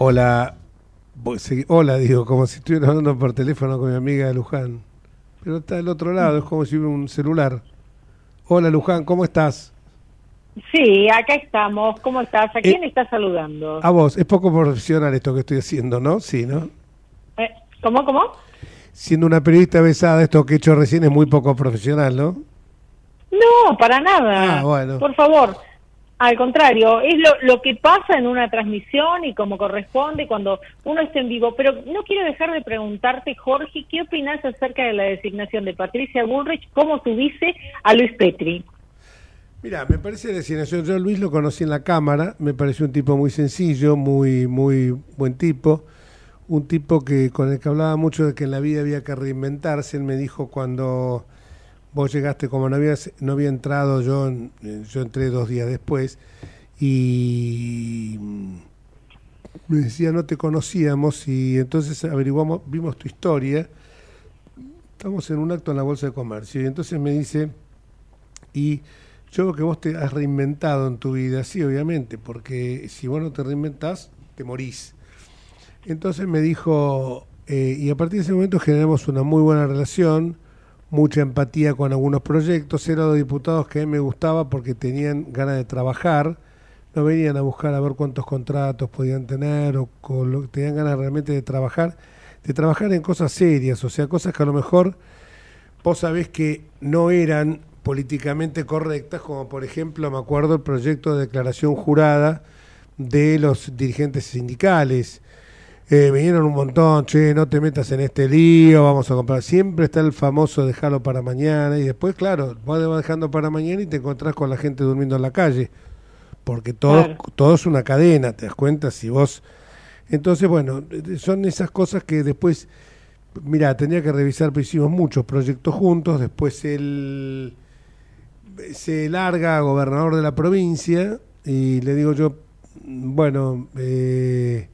Hola, hola, digo, como si estuviera hablando por teléfono con mi amiga Luján. Pero está del otro lado, es como si hubiera un celular. Hola Luján, ¿cómo estás? Sí, acá estamos. ¿Cómo estás? ¿A eh, quién estás saludando? A vos. Es poco profesional esto que estoy haciendo, ¿no? Sí, ¿no? Eh, ¿Cómo, cómo? Siendo una periodista besada, esto que he hecho recién es muy poco profesional, ¿no? No, para nada. Ah, bueno. Por favor, al contrario, es lo, que pasa en una transmisión y como corresponde cuando uno está en vivo. Pero no quiero dejar de preguntarte, Jorge, ¿qué opinas acerca de la designación de Patricia Bullrich como su vice a Luis Petri? Mira, me parece designación. Yo Luis lo conocí en la Cámara, me pareció un tipo muy sencillo, muy, muy buen tipo. Un tipo que con el que hablaba mucho de que en la vida había que reinventarse. Él me dijo cuando vos llegaste, como no había, no había entrado, yo, eh, yo entré dos días después, y me decía no te conocíamos, y entonces averiguamos, vimos tu historia. Estamos en un acto en la Bolsa de Comercio, y entonces me dice, y yo veo que vos te has reinventado en tu vida, sí, obviamente, porque si vos no te reinventás, te morís. Entonces me dijo, eh, y a partir de ese momento generamos una muy buena relación, mucha empatía con algunos proyectos, eran los diputados que a mí me gustaba porque tenían ganas de trabajar, no venían a buscar a ver cuántos contratos podían tener o con lo, tenían ganas realmente de trabajar, de trabajar en cosas serias, o sea, cosas que a lo mejor vos sabés que no eran políticamente correctas, como por ejemplo, me acuerdo el proyecto de declaración jurada de los dirigentes sindicales. Eh, vinieron un montón, che, no te metas en este lío, vamos a comprar. Siempre está el famoso dejarlo para mañana y después, claro, vas dejando para mañana y te encontrás con la gente durmiendo en la calle. Porque todo, Claro. todo es una cadena, ¿te das cuenta? Si vos... Entonces, bueno, son esas cosas que después Mira, tendría que revisar, pero hicimos muchos proyectos juntos. Después él se larga a gobernador de la provincia y le digo yo, bueno, eh,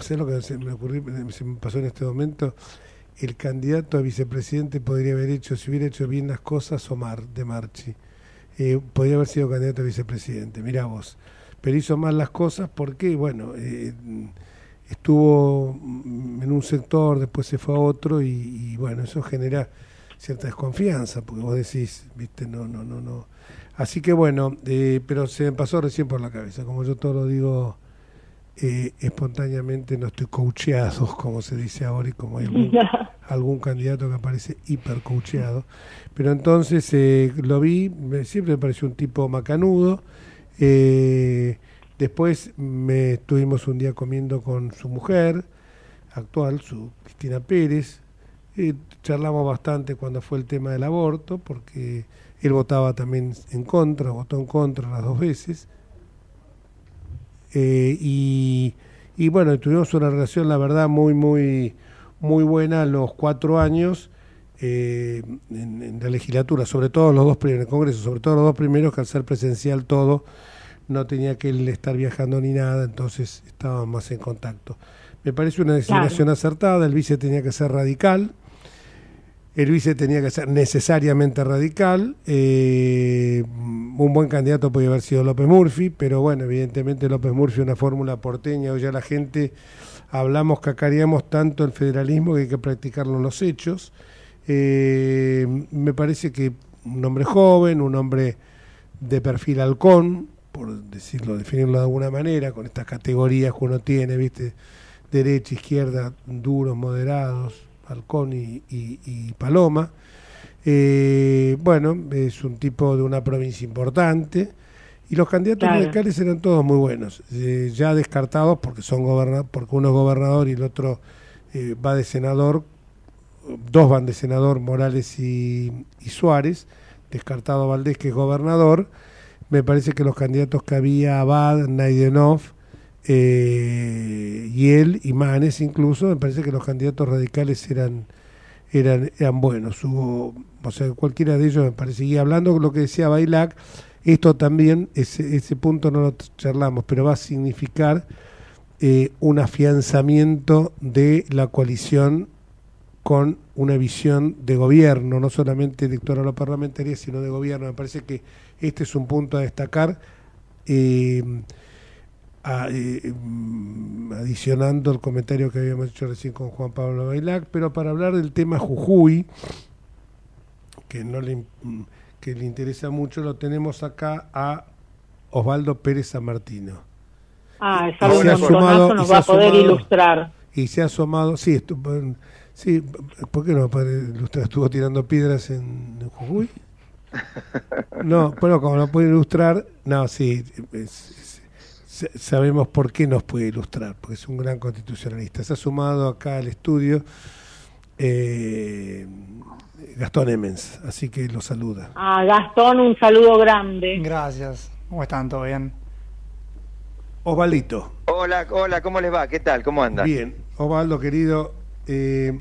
¿sabes lo que me ocurrió, se me pasó en este momento? El candidato a vicepresidente podría haber hecho, si hubiera hecho bien las cosas, Omar de Marchi. Eh, podría haber sido candidato a vicepresidente, mirá vos. Pero hizo mal las cosas porque, bueno, eh, estuvo en un sector, después se fue a otro y, y, bueno, eso genera cierta desconfianza, porque vos decís, viste, no, no, no, no. Así que bueno, eh, pero se me pasó recién por la cabeza, como yo todo lo digo eh, espontáneamente, no estoy coacheado, como se dice ahora, y como hay algún, algún candidato que aparece hiper coacheado. Pero entonces eh, lo vi, me, siempre me pareció un tipo macanudo. Eh, Después me estuvimos un día comiendo con su mujer actual, su Cristina Pérez. Charlamos bastante cuando fue el tema del aborto, porque él votaba también en contra, votó en contra las dos veces. Eh, y, y bueno, tuvimos una relación, la verdad, muy, muy, muy buena los cuatro años eh, en, en la legislatura, sobre todo los dos primeros, en el Congreso, sobre todo los dos primeros, que al ser presencial todo no tenía que él estar viajando ni nada, entonces estaban más en contacto. Me parece una designación Claro. acertada, el vice tenía que ser radical, el vice tenía que ser necesariamente radical, eh, un buen candidato podía haber sido López Murphy, pero bueno, evidentemente López Murphy una fórmula porteña, hoy ya la gente hablamos, cacareamos tanto el federalismo que hay que practicarlo en los hechos. Eh, me parece que un hombre joven, un hombre de perfil halcón, por decirlo, definirlo de alguna manera, con estas categorías que uno tiene, ¿viste? Derecha, izquierda, duros, moderados, y, y- y paloma. Eh, bueno, es un tipo de una provincia importante Y los candidatos Claro. radicales eran todos muy buenos, eh, ya descartados porque son goberna porque uno es gobernador y el otro eh, va de senador, dos van de senador, Morales y, y Suárez, descartado Valdés que es gobernador. Me parece que los candidatos que había, Abad, Naidenov, eh, y él, y Manes incluso, me parece que los candidatos radicales eran eran, buenos. Hubo, o sea, cualquiera de ellos me parece. Y hablando de lo que decía Bailac, esto también, ese, ese punto no lo charlamos, pero va a significar eh, un afianzamiento de la coalición con una visión de gobierno, no solamente electoral o parlamentaria, sino de gobierno. Me parece que este es un punto a destacar. eh, a- eh, mm, adicionando el comentario que habíamos hecho recién con Juan Pablo Bailac, pero para hablar del tema Jujuy, que no le, mm, que le interesa mucho, lo tenemos acá a Osvaldo Pérez San Martino. Ah, es algo sumado- y nos se va ha a poder sumado- ilustrar. Y se ha asomado, sí, estu- sí, ¿por qué no puede ilustrar? ¿Estuvo tirando piedras en, en Jujuy? No, bueno, como no puede ilustrar, no, sí, es- sabemos por qué nos puede ilustrar, porque es un gran constitucionalista. Se ha sumado acá al estudio eh, Gastón Emens, así que lo saluda. Ah, Gastón, un saludo grande. Gracias. ¿Cómo están? ¿Todo bien? Osvaldito. Hola, hola, ¿cómo les va? ¿Qué tal? ¿Cómo andan? Bien, Osvaldo querido, eh,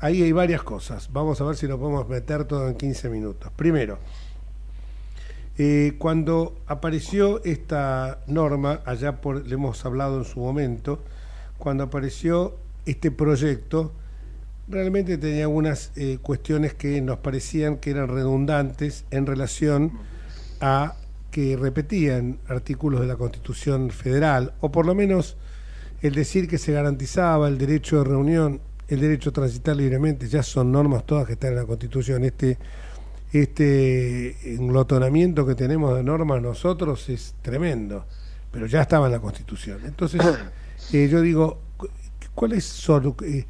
ahí hay varias cosas. Vamos a ver si lo podemos meter todo en 15 minutos. Primero, eh, cuando apareció esta norma, allá por, le hemos hablado en su momento, cuando apareció este proyecto, realmente tenía algunas eh, cuestiones que nos parecían que eran redundantes en relación a que repetían artículos de la Constitución Federal, o por lo menos el decir que se garantizaba el derecho de reunión, el derecho a transitar libremente, ya son normas todas que están en la Constitución. Este, este englotonamiento que tenemos de normas nosotros es tremendo, pero ya estaba en la Constitución. Entonces, eh, yo digo, cu- ¿cuáles son? eh,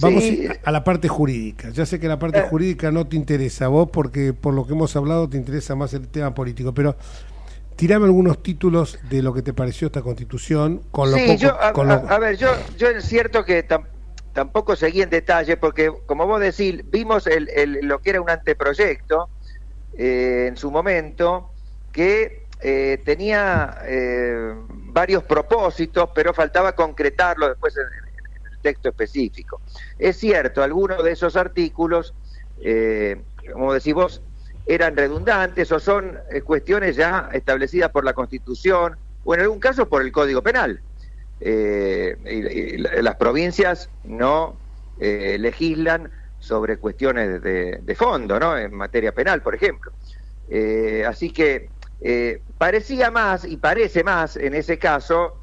vamos Sí. a, a la parte jurídica. Ya sé que la parte Eh. jurídica no te interesa a vos porque por lo que hemos hablado te interesa más el tema político, pero tirame algunos títulos de lo que te pareció esta Constitución con lo sí, poco yo, a, con lo- a- a ver, yo, yo es cierto que tam- tampoco seguí en detalle porque, como vos decís, vimos el, el- lo que era un anteproyecto eh, en su momento que eh, tenía eh, varios propósitos, pero faltaba concretarlo después en, en el texto específico. Es cierto, algunos de esos artículos, eh, como decís vos, eran redundantes o son cuestiones ya establecidas por la Constitución o en algún caso por el Código Penal. Eh, las provincias no eh, legislan sobre cuestiones de, de fondo, ¿no? En materia penal, por ejemplo. Eh, así que parecía más y parece más en ese caso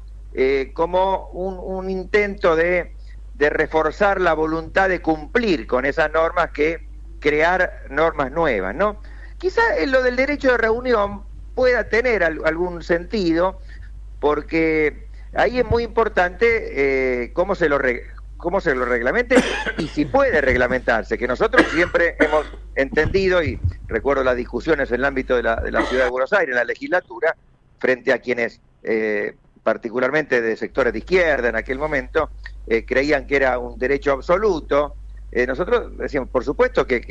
como un, intento de, de reforzar la voluntad de cumplir con esas normas que crear normas nuevas, ¿no? Quizá lo del derecho de reunión pueda tener al- algún sentido, porque ahí es muy importante eh, cómo se lo re- cómo se lo reglamente y si puede reglamentarse, que nosotros siempre hemos entendido, y recuerdo las discusiones en el ámbito de la, de la ciudad de Buenos Aires, en la legislatura, frente a quienes, eh, particularmente de sectores de izquierda en aquel momento, eh, creían que era un derecho absoluto. Eh, nosotros decíamos, por supuesto que,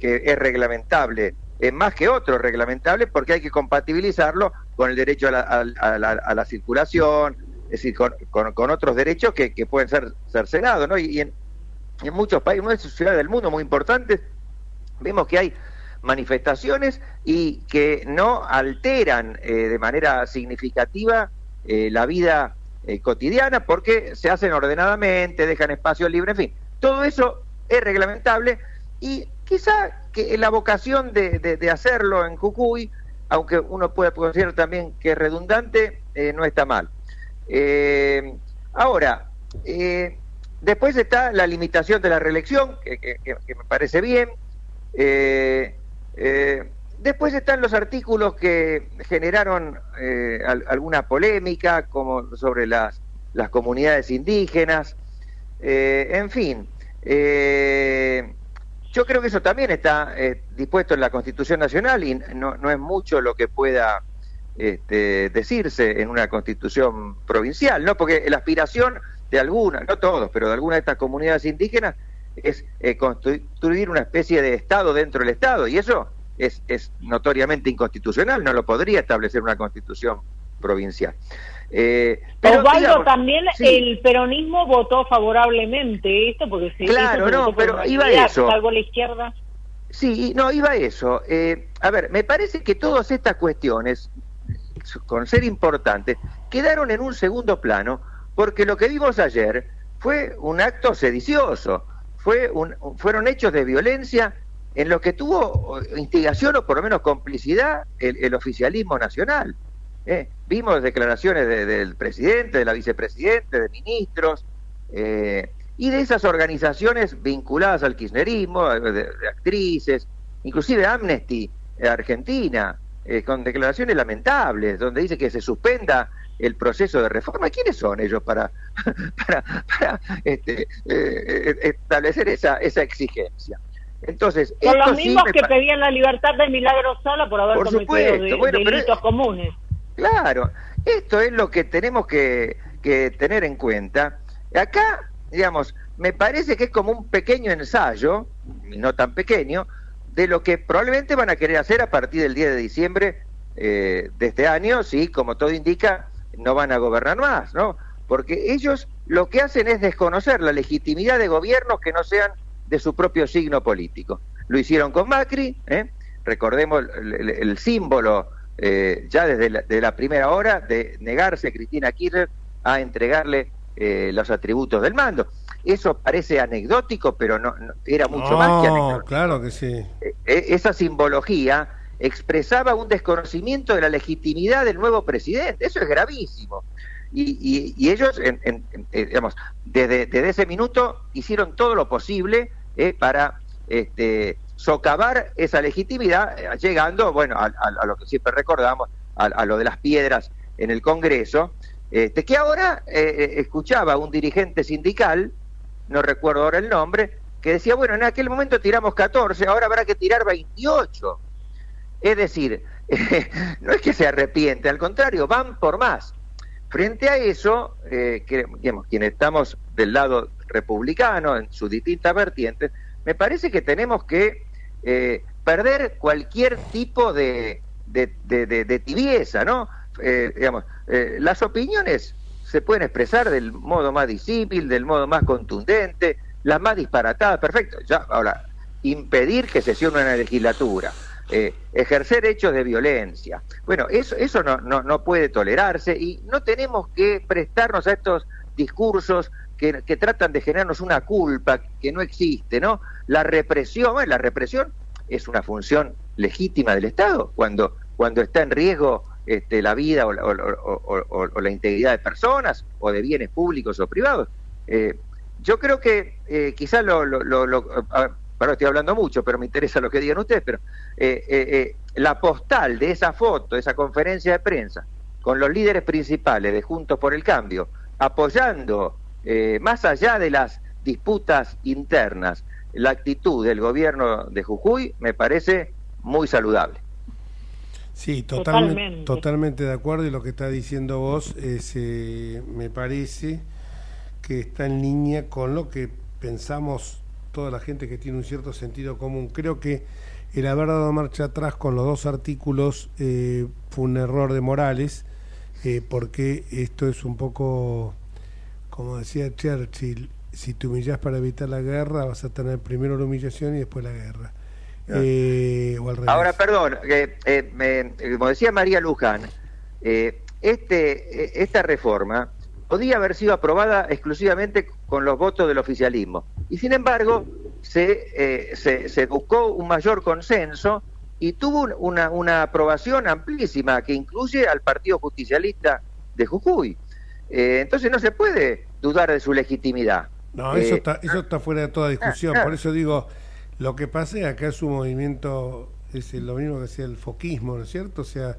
es reglamentable, es más que otro reglamentable, porque hay que compatibilizarlo con el derecho a la circulación, es decir, con, con- otros derechos que, que pueden ser cercenados, ¿no? Y, en, muchos países, en muchas ciudades del mundo muy importantes, vemos que hay manifestaciones y que no alteran eh, de manera significativa eh, la vida eh, cotidiana porque se hacen ordenadamente, dejan espacio libre, en fin. Todo eso es reglamentable y quizá que la vocación de, hacerlo en Jujuy, aunque uno puede considerar también que es redundante, eh, no está mal. Eh, ahora, eh, después está la limitación de la reelección, que, que- me parece bien. Eh, eh, después están los artículos que generaron eh, al- alguna polémica, como sobre las, las comunidades indígenas. En fin, yo creo que eso también está dispuesto en la Constitución Nacional y no, no es mucho lo que pueda este, decirse en una constitución provincial, ¿no? Porque la aspiración de algunas, no todos, pero de algunas de estas comunidades indígenas es eh, construir una especie de Estado dentro del Estado, y eso es, es notoriamente inconstitucional, no lo podría establecer una constitución provincial. Eh, pero Osvaldo, también el peronismo votó favorablemente esto, porque si Claro, no, pero iba eso. A la izquierda. Sí, no, iba eso. Eh, a ver, me parece que todas estas cuestiones, con ser importantes, quedaron en un segundo plano, porque lo que vimos ayer fue un acto sedicioso, fue un, fueron hechos de violencia en los que tuvo instigación o por lo menos complicidad el oficialismo nacional. ¿eh? vimos declaraciones del presidente, de la vicepresidente, de ministros, eh, y de esas organizaciones vinculadas al kirchnerismo, de, actrices, inclusive Amnesty Argentina, eh, con declaraciones lamentables, donde dice que se suspenda el proceso de reforma. ¿Quiénes son ellos para, para, este, establecer esa, esa exigencia? Entonces, son los mismos que pedían la libertad de Milagro Sala por haber cometido delitos comunes. Claro, esto es lo que tenemos que, tener en cuenta. Acá, digamos, me parece que es como un pequeño ensayo, no tan pequeño, de lo que probablemente van a querer hacer a partir del 10 de diciembre eh, de este año, si, como todo indica, no van a gobernar más, ¿no? Porque ellos lo que hacen es desconocer la legitimidad de gobiernos que no sean de su propio signo político. Lo hicieron con Macri, ¿eh? recordemos el símbolo eh, ya desde la, primera hora de negarse Cristina Kirchner a entregarle eh, los atributos del mando. Eso parece anecdótico, pero no, era mucho más que anecdótico. claro que sí. Eh, esa simbología expresaba un desconocimiento de la legitimidad del nuevo presidente. Eso es gravísimo. Y, ellos, digamos, desde, desde, ese minuto hicieron todo lo posible para este, socavar esa legitimidad, eh, llegando, bueno, a, lo que siempre recordamos, a, lo de las piedras en el Congreso, este, que ahora eh, eh, escuchaba un dirigente sindical, no recuerdo ahora el nombre, que decía, bueno, en aquel momento tiramos 14, ahora habrá que tirar 28. Es decir, no es que se arrepiente, al contrario, van por más. Frente a eso, digamos, quienes estamos del lado republicano, en sus distintas vertientes, me parece que tenemos que eh, perder cualquier tipo de, de, tibieza, ¿no? Eh, digamos, eh, las opiniones se pueden expresar del modo más disímil, del modo más contundente, las más disparatadas, perfecto. Ya, ahora, impedir que sesione una legislatura, ejercer hechos de violencia. Bueno, eso, eso no, no, no, puede tolerarse y no tenemos que prestarnos a estos discursos que, que, tratan de generarnos una culpa que no existe, ¿no? La represión, la represión es una función legítima del Estado cuando, cuando está en riesgo este, la vida o la, o, la, integridad de personas o de bienes públicos o privados. Eh, yo creo que eh, quizás lo, Ahora estoy hablando mucho, pero me interesa lo que digan ustedes, pero eh, la postal de esa foto, de esa conferencia de prensa, con los líderes principales de Juntos por el Cambio, apoyando, más allá de las disputas internas, la actitud del gobierno de Jujuy me parece muy saludable. Sí, totalmente, totalmente, de acuerdo y lo que está diciendo vos es, eh, me parece que está en línea con lo que pensamos toda la gente que tiene un cierto sentido común. Creo que el haber dado marcha atrás con los dos artículos eh, fue un error de Morales, eh, porque esto es un poco, como decía Churchill, si te humillas para evitar la guerra, vas a tener primero la humillación y después la guerra. Eh, Ahora, perdón, eh, como decía María Luján, eh, este, esta reforma podía haber sido aprobada exclusivamente con los votos del oficialismo. Y sin embargo, se, se, buscó un mayor consenso y tuvo una, una, aprobación amplísima que incluye al Partido Justicialista de Jujuy. entonces no se puede dudar de su legitimidad. No, eso, eh, está, eso está fuera de toda discusión. Por eso digo, lo que pasa es acá su movimiento es lo mismo que decía el foquismo, ¿no es cierto? O sea,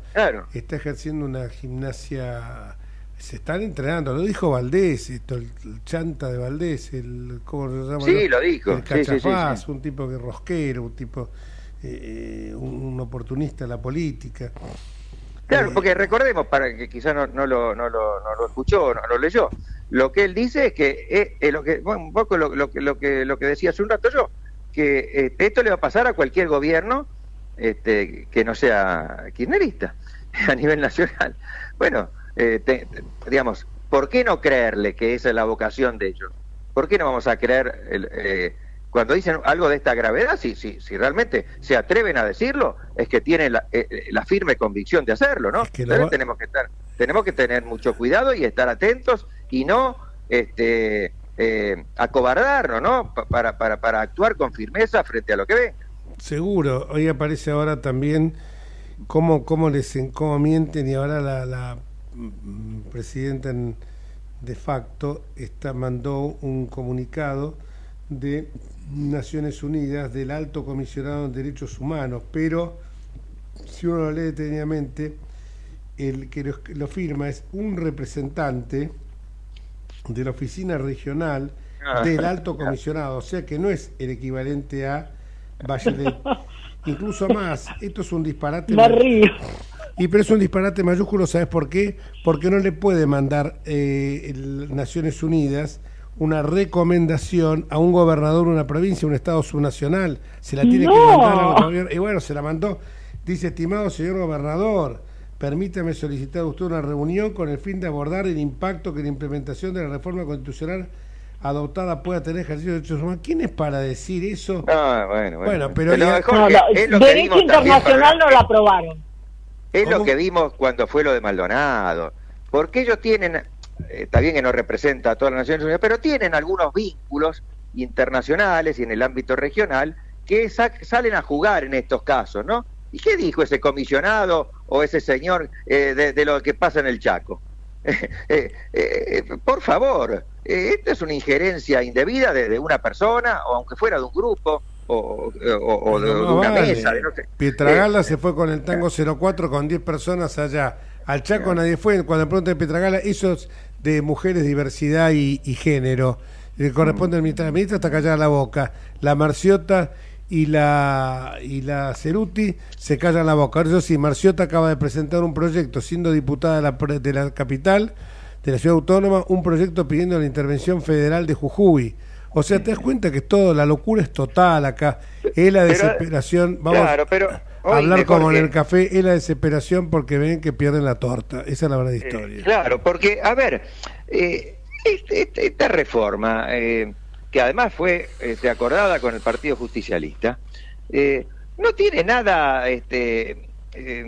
está ejerciendo una gimnasia, se están entrenando, lo dijo Valdés, esto, el, chanta de Valdés, el, ¿cómo se llama? Sí, lo dijo. El cachafaz, un tipo que rosquero, un tipo, eh, un, oportunista de la política. Claro, porque recordemos, para que quizás no, no, lo, no, lo, no lo escuchó, no lo leyó, lo que él dice es que es, es lo que, bueno, un poco lo, lo, que, lo, que, lo que decía hace un rato yo, que este, esto le va a pasar a cualquier gobierno este, que no sea kirchnerista a nivel nacional. Bueno, eh, te- te- digamos, ¿por qué no creerle que esa es la vocación de ellos? ¿Por qué no vamos a creer el, eh, cuando dicen algo de esta gravedad? Si, si, si realmente se atreven a decirlo, es que tienen la, eh, la firme convicción de hacerlo, ¿no? que Entonces va- tenemos que estar, tenemos que tener mucho cuidado y estar atentos y no este, eh, acobardarnos, ¿no? Pa- Para, para, para actuar con firmeza frente a lo que ven. Seguro, hoy aparece ahora también cómo, cómo les cómo mienten y ahora la, mm, presidenta en- de facto está, mandó un comunicado de Naciones Unidas del Alto Comisionado en Derechos Humanos, pero si uno lo lee detenidamente, el que lo firma es un representante de la oficina regional Ah. del alto comisionado, o sea que no es el equivalente a Bachelet. Incluso más, esto es un disparate. Me río. Y pero es un disparate mayúsculo, ¿sabes por qué? Porque no le puede mandar eh, el Naciones Unidas una recomendación a un gobernador de una provincia, un estado subnacional. Se la tiene que mandar al gobierno. Y bueno, se la mandó. Dice, estimado señor gobernador, permítame solicitar a usted una reunión con el fin de abordar el impacto que la implementación de la reforma constitucional adoptada pueda tener ejercicio de derechos humanos. ¿Quién es para decir eso? Ah, bueno, bueno. Bueno, pero ya- Jorge, No, no, es lo que derecho internacional para- no lo aprobaron. Es lo que vimos cuando fue lo de Maldonado. Porque ellos tienen, eh, está bien que no representa a todas las Naciones Unidas, pero tienen algunos vínculos internacionales y en el ámbito regional que sa- salen a jugar en estos casos, ¿no? ¿Y qué dijo ese comisionado o ese señor eh, de, de lo que pasa en el Chaco? Eh, eh, por favor, eh, esta es una injerencia indebida de, de una persona, o aunque fuera de un grupo, o, o- o de, No, una vale. mesa. de no sé. Pietragala Eh, se fue con el tango 04 con 10 personas allá. Al Chaco nadie fue. Cuando de Pietragala, eso es de mujeres, diversidad y, y género. Le corresponde al ministro. La ministra está callada la boca. La Marciota y la y la Ceruti se callan la boca. Ahora eso sí, Marciota acaba de presentar un proyecto, siendo diputada de la, de la capital, de la ciudad autónoma, un proyecto pidiendo la intervención federal de Jujuy. O sea, te das cuenta que todo, la locura es total acá. Es la Pero- desesperación. Vamos claro, pero a hablar como en el café, es la desesperación porque ven que pierden la torta. Esa es la verdad historia. Claro, porque, a ver, eh, este- esta reforma, eh, que además fue este, acordada con el Partido Justicialista, eh, no tiene nada, este, eh,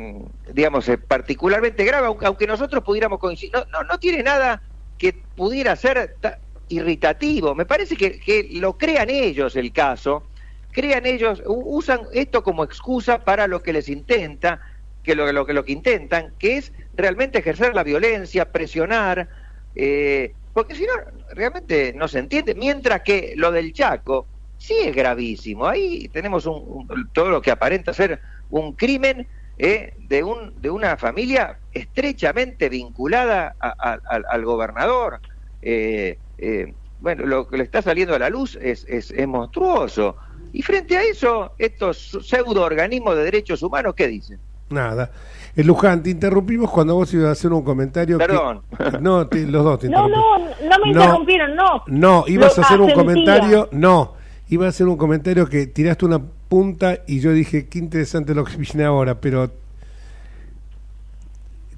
digamos, eh, particularmente grave, aunque, nosotros pudiéramos coincidir, no, no, no tiene nada que pudiera ser ta- irritativo. Me parece que, que lo crean ellos el caso, crean ellos, usan esto como excusa para lo que les intenta, que lo, lo, lo que intentan, que es realmente ejercer la violencia, presionar, eh, porque si no, realmente no se entiende. Mientras que lo del Chaco sí es gravísimo. Ahí tenemos un, todo lo que aparenta ser un crimen eh, de, un, de una familia estrechamente vinculada a- al gobernador. Eh, eh, bueno, lo que le está saliendo a la luz es, es, es monstruoso. Y frente a eso, estos pseudo organismos de derechos humanos, ¿qué dicen? Nada. Eh, Luján, te interrumpimos cuando vos ibas a hacer un comentario. que- Perdón. no, te- los dos te No, no, no me interrumpieron, no. No, ibas Lo a hacer un comentario. No, ibas a hacer un comentario que tiraste una punta y yo dije, qué interesante lo que viene ahora, pero.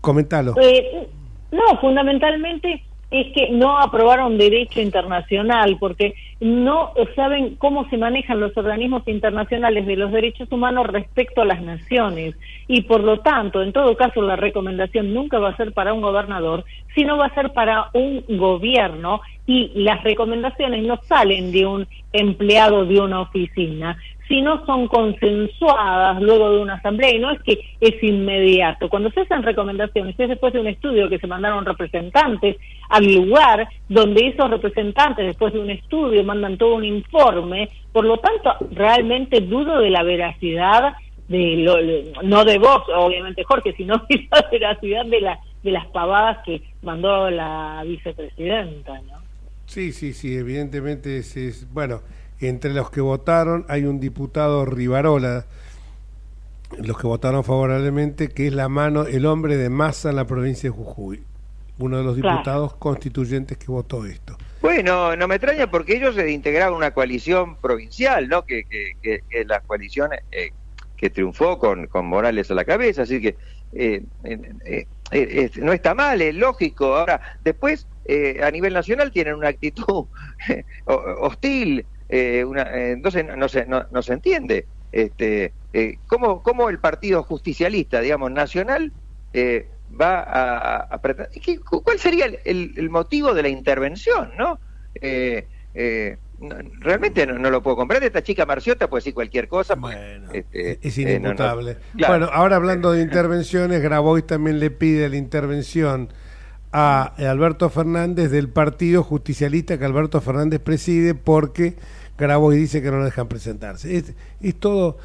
Comentalo. Eh, no, fundamentalmente es que no aprobaron derecho internacional porque no saben cómo se manejan los organismos internacionales de los derechos humanos respecto a las naciones. Y por lo tanto, en todo caso, la recomendación nunca va a ser para un gobernador, sino va a ser para un gobierno. Y las recomendaciones no salen de un empleado de una oficina, sino son consensuadas luego de una asamblea y no es que es inmediato. Cuando se hacen recomendaciones es después de un estudio que se mandaron representantes al lugar donde esos representantes después de un estudio mandan todo un informe, por lo tanto realmente dudo de la veracidad de lo, no de vos obviamente Jorge, sino de la veracidad de la de las pavadas que mandó la vicepresidenta, ¿no? Sí, sí, sí, evidentemente bueno, entre los que votaron hay un diputado Rivarola los que votaron favorablemente, que es la mano, el hombre de masa en la provincia de Jujuy, uno de los Claro. diputados constituyentes que votó esto. Bueno, no me extraña porque ellos se integraron una coalición provincial, ¿no? Que, que, que, que la coalición eh, que triunfó con, con Morales a la cabeza, así que eh, eh, no está mal, es lógico. Ahora, después, a nivel nacional tienen una actitud ho- hostil, eh, una, eh, entonces no, no se, no, no se entiende. Este, eh, ¿cómo, ¿Cómo el partido justicialista, digamos, nacional, eh, va a, a pretender- ¿qué- ¿Cuál sería el, motivo de la intervención, no? Eh, eh, no- realmente no, no lo puedo comprender. Esta chica Marciota puede decir cualquier cosa. pues, este, Es eh, no, no- inimputable. Claro. Bueno, ahora hablando de intervenciones, Grabois también le pide la intervención a Alberto Fernández del partido justicialista que Alberto Fernández preside porque Grabois dice que no lo dejan presentarse. Es, es todo,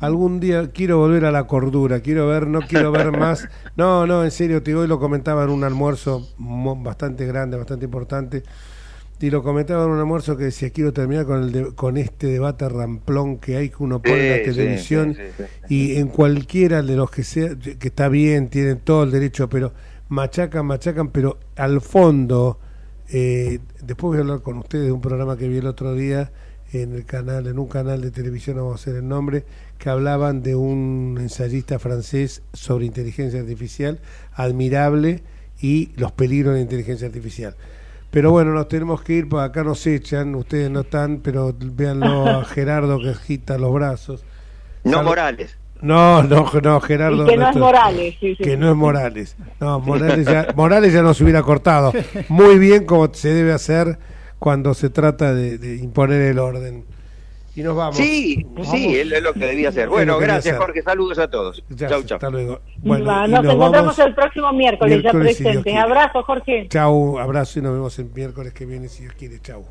algún día quiero volver a la cordura, quiero ver, no quiero ver más. No, no, en serio, te hoy lo comentaba en un almuerzo bastante grande, bastante importante. Y lo comentaba en un almuerzo que decía, quiero terminar con, el de- con este debate ramplón que hay que uno pone en la televisión sí, sí, sí. y en cualquiera de los que sea, que está bien, tienen todo el derecho, pero machacan, machacan, pero al fondo, eh, después voy a hablar con ustedes de un programa que vi el otro día en el canal, en un canal de televisión, no vamos a hacer el nombre, que hablaban de un ensayista francés sobre inteligencia artificial, admirable, y los peligros de la inteligencia artificial. Pero bueno, nos tenemos que ir, porque acá nos echan, ustedes no están, pero véanlo a Gerardo que agita los brazos. No Salud. Morales. No, no, no, Gerardo. Y que no es Morales, sí, sí, Que no es Morales. No, Morales ya, Morales ya nos hubiera cortado. Muy bien como se debe hacer cuando se trata de, de imponer el orden. Y nos vamos. Sí, sí, es lo que debía hacer. Bueno, gracias hacer. Jorge, saludos a todos. Ya, chau, chau. Hasta luego. Nos nos encontramos vamos el próximo miércoles, ya miércoles, presente. Abrazo, Jorge. Chau, abrazo y nos vemos el miércoles que viene si Dios quiere. Chau.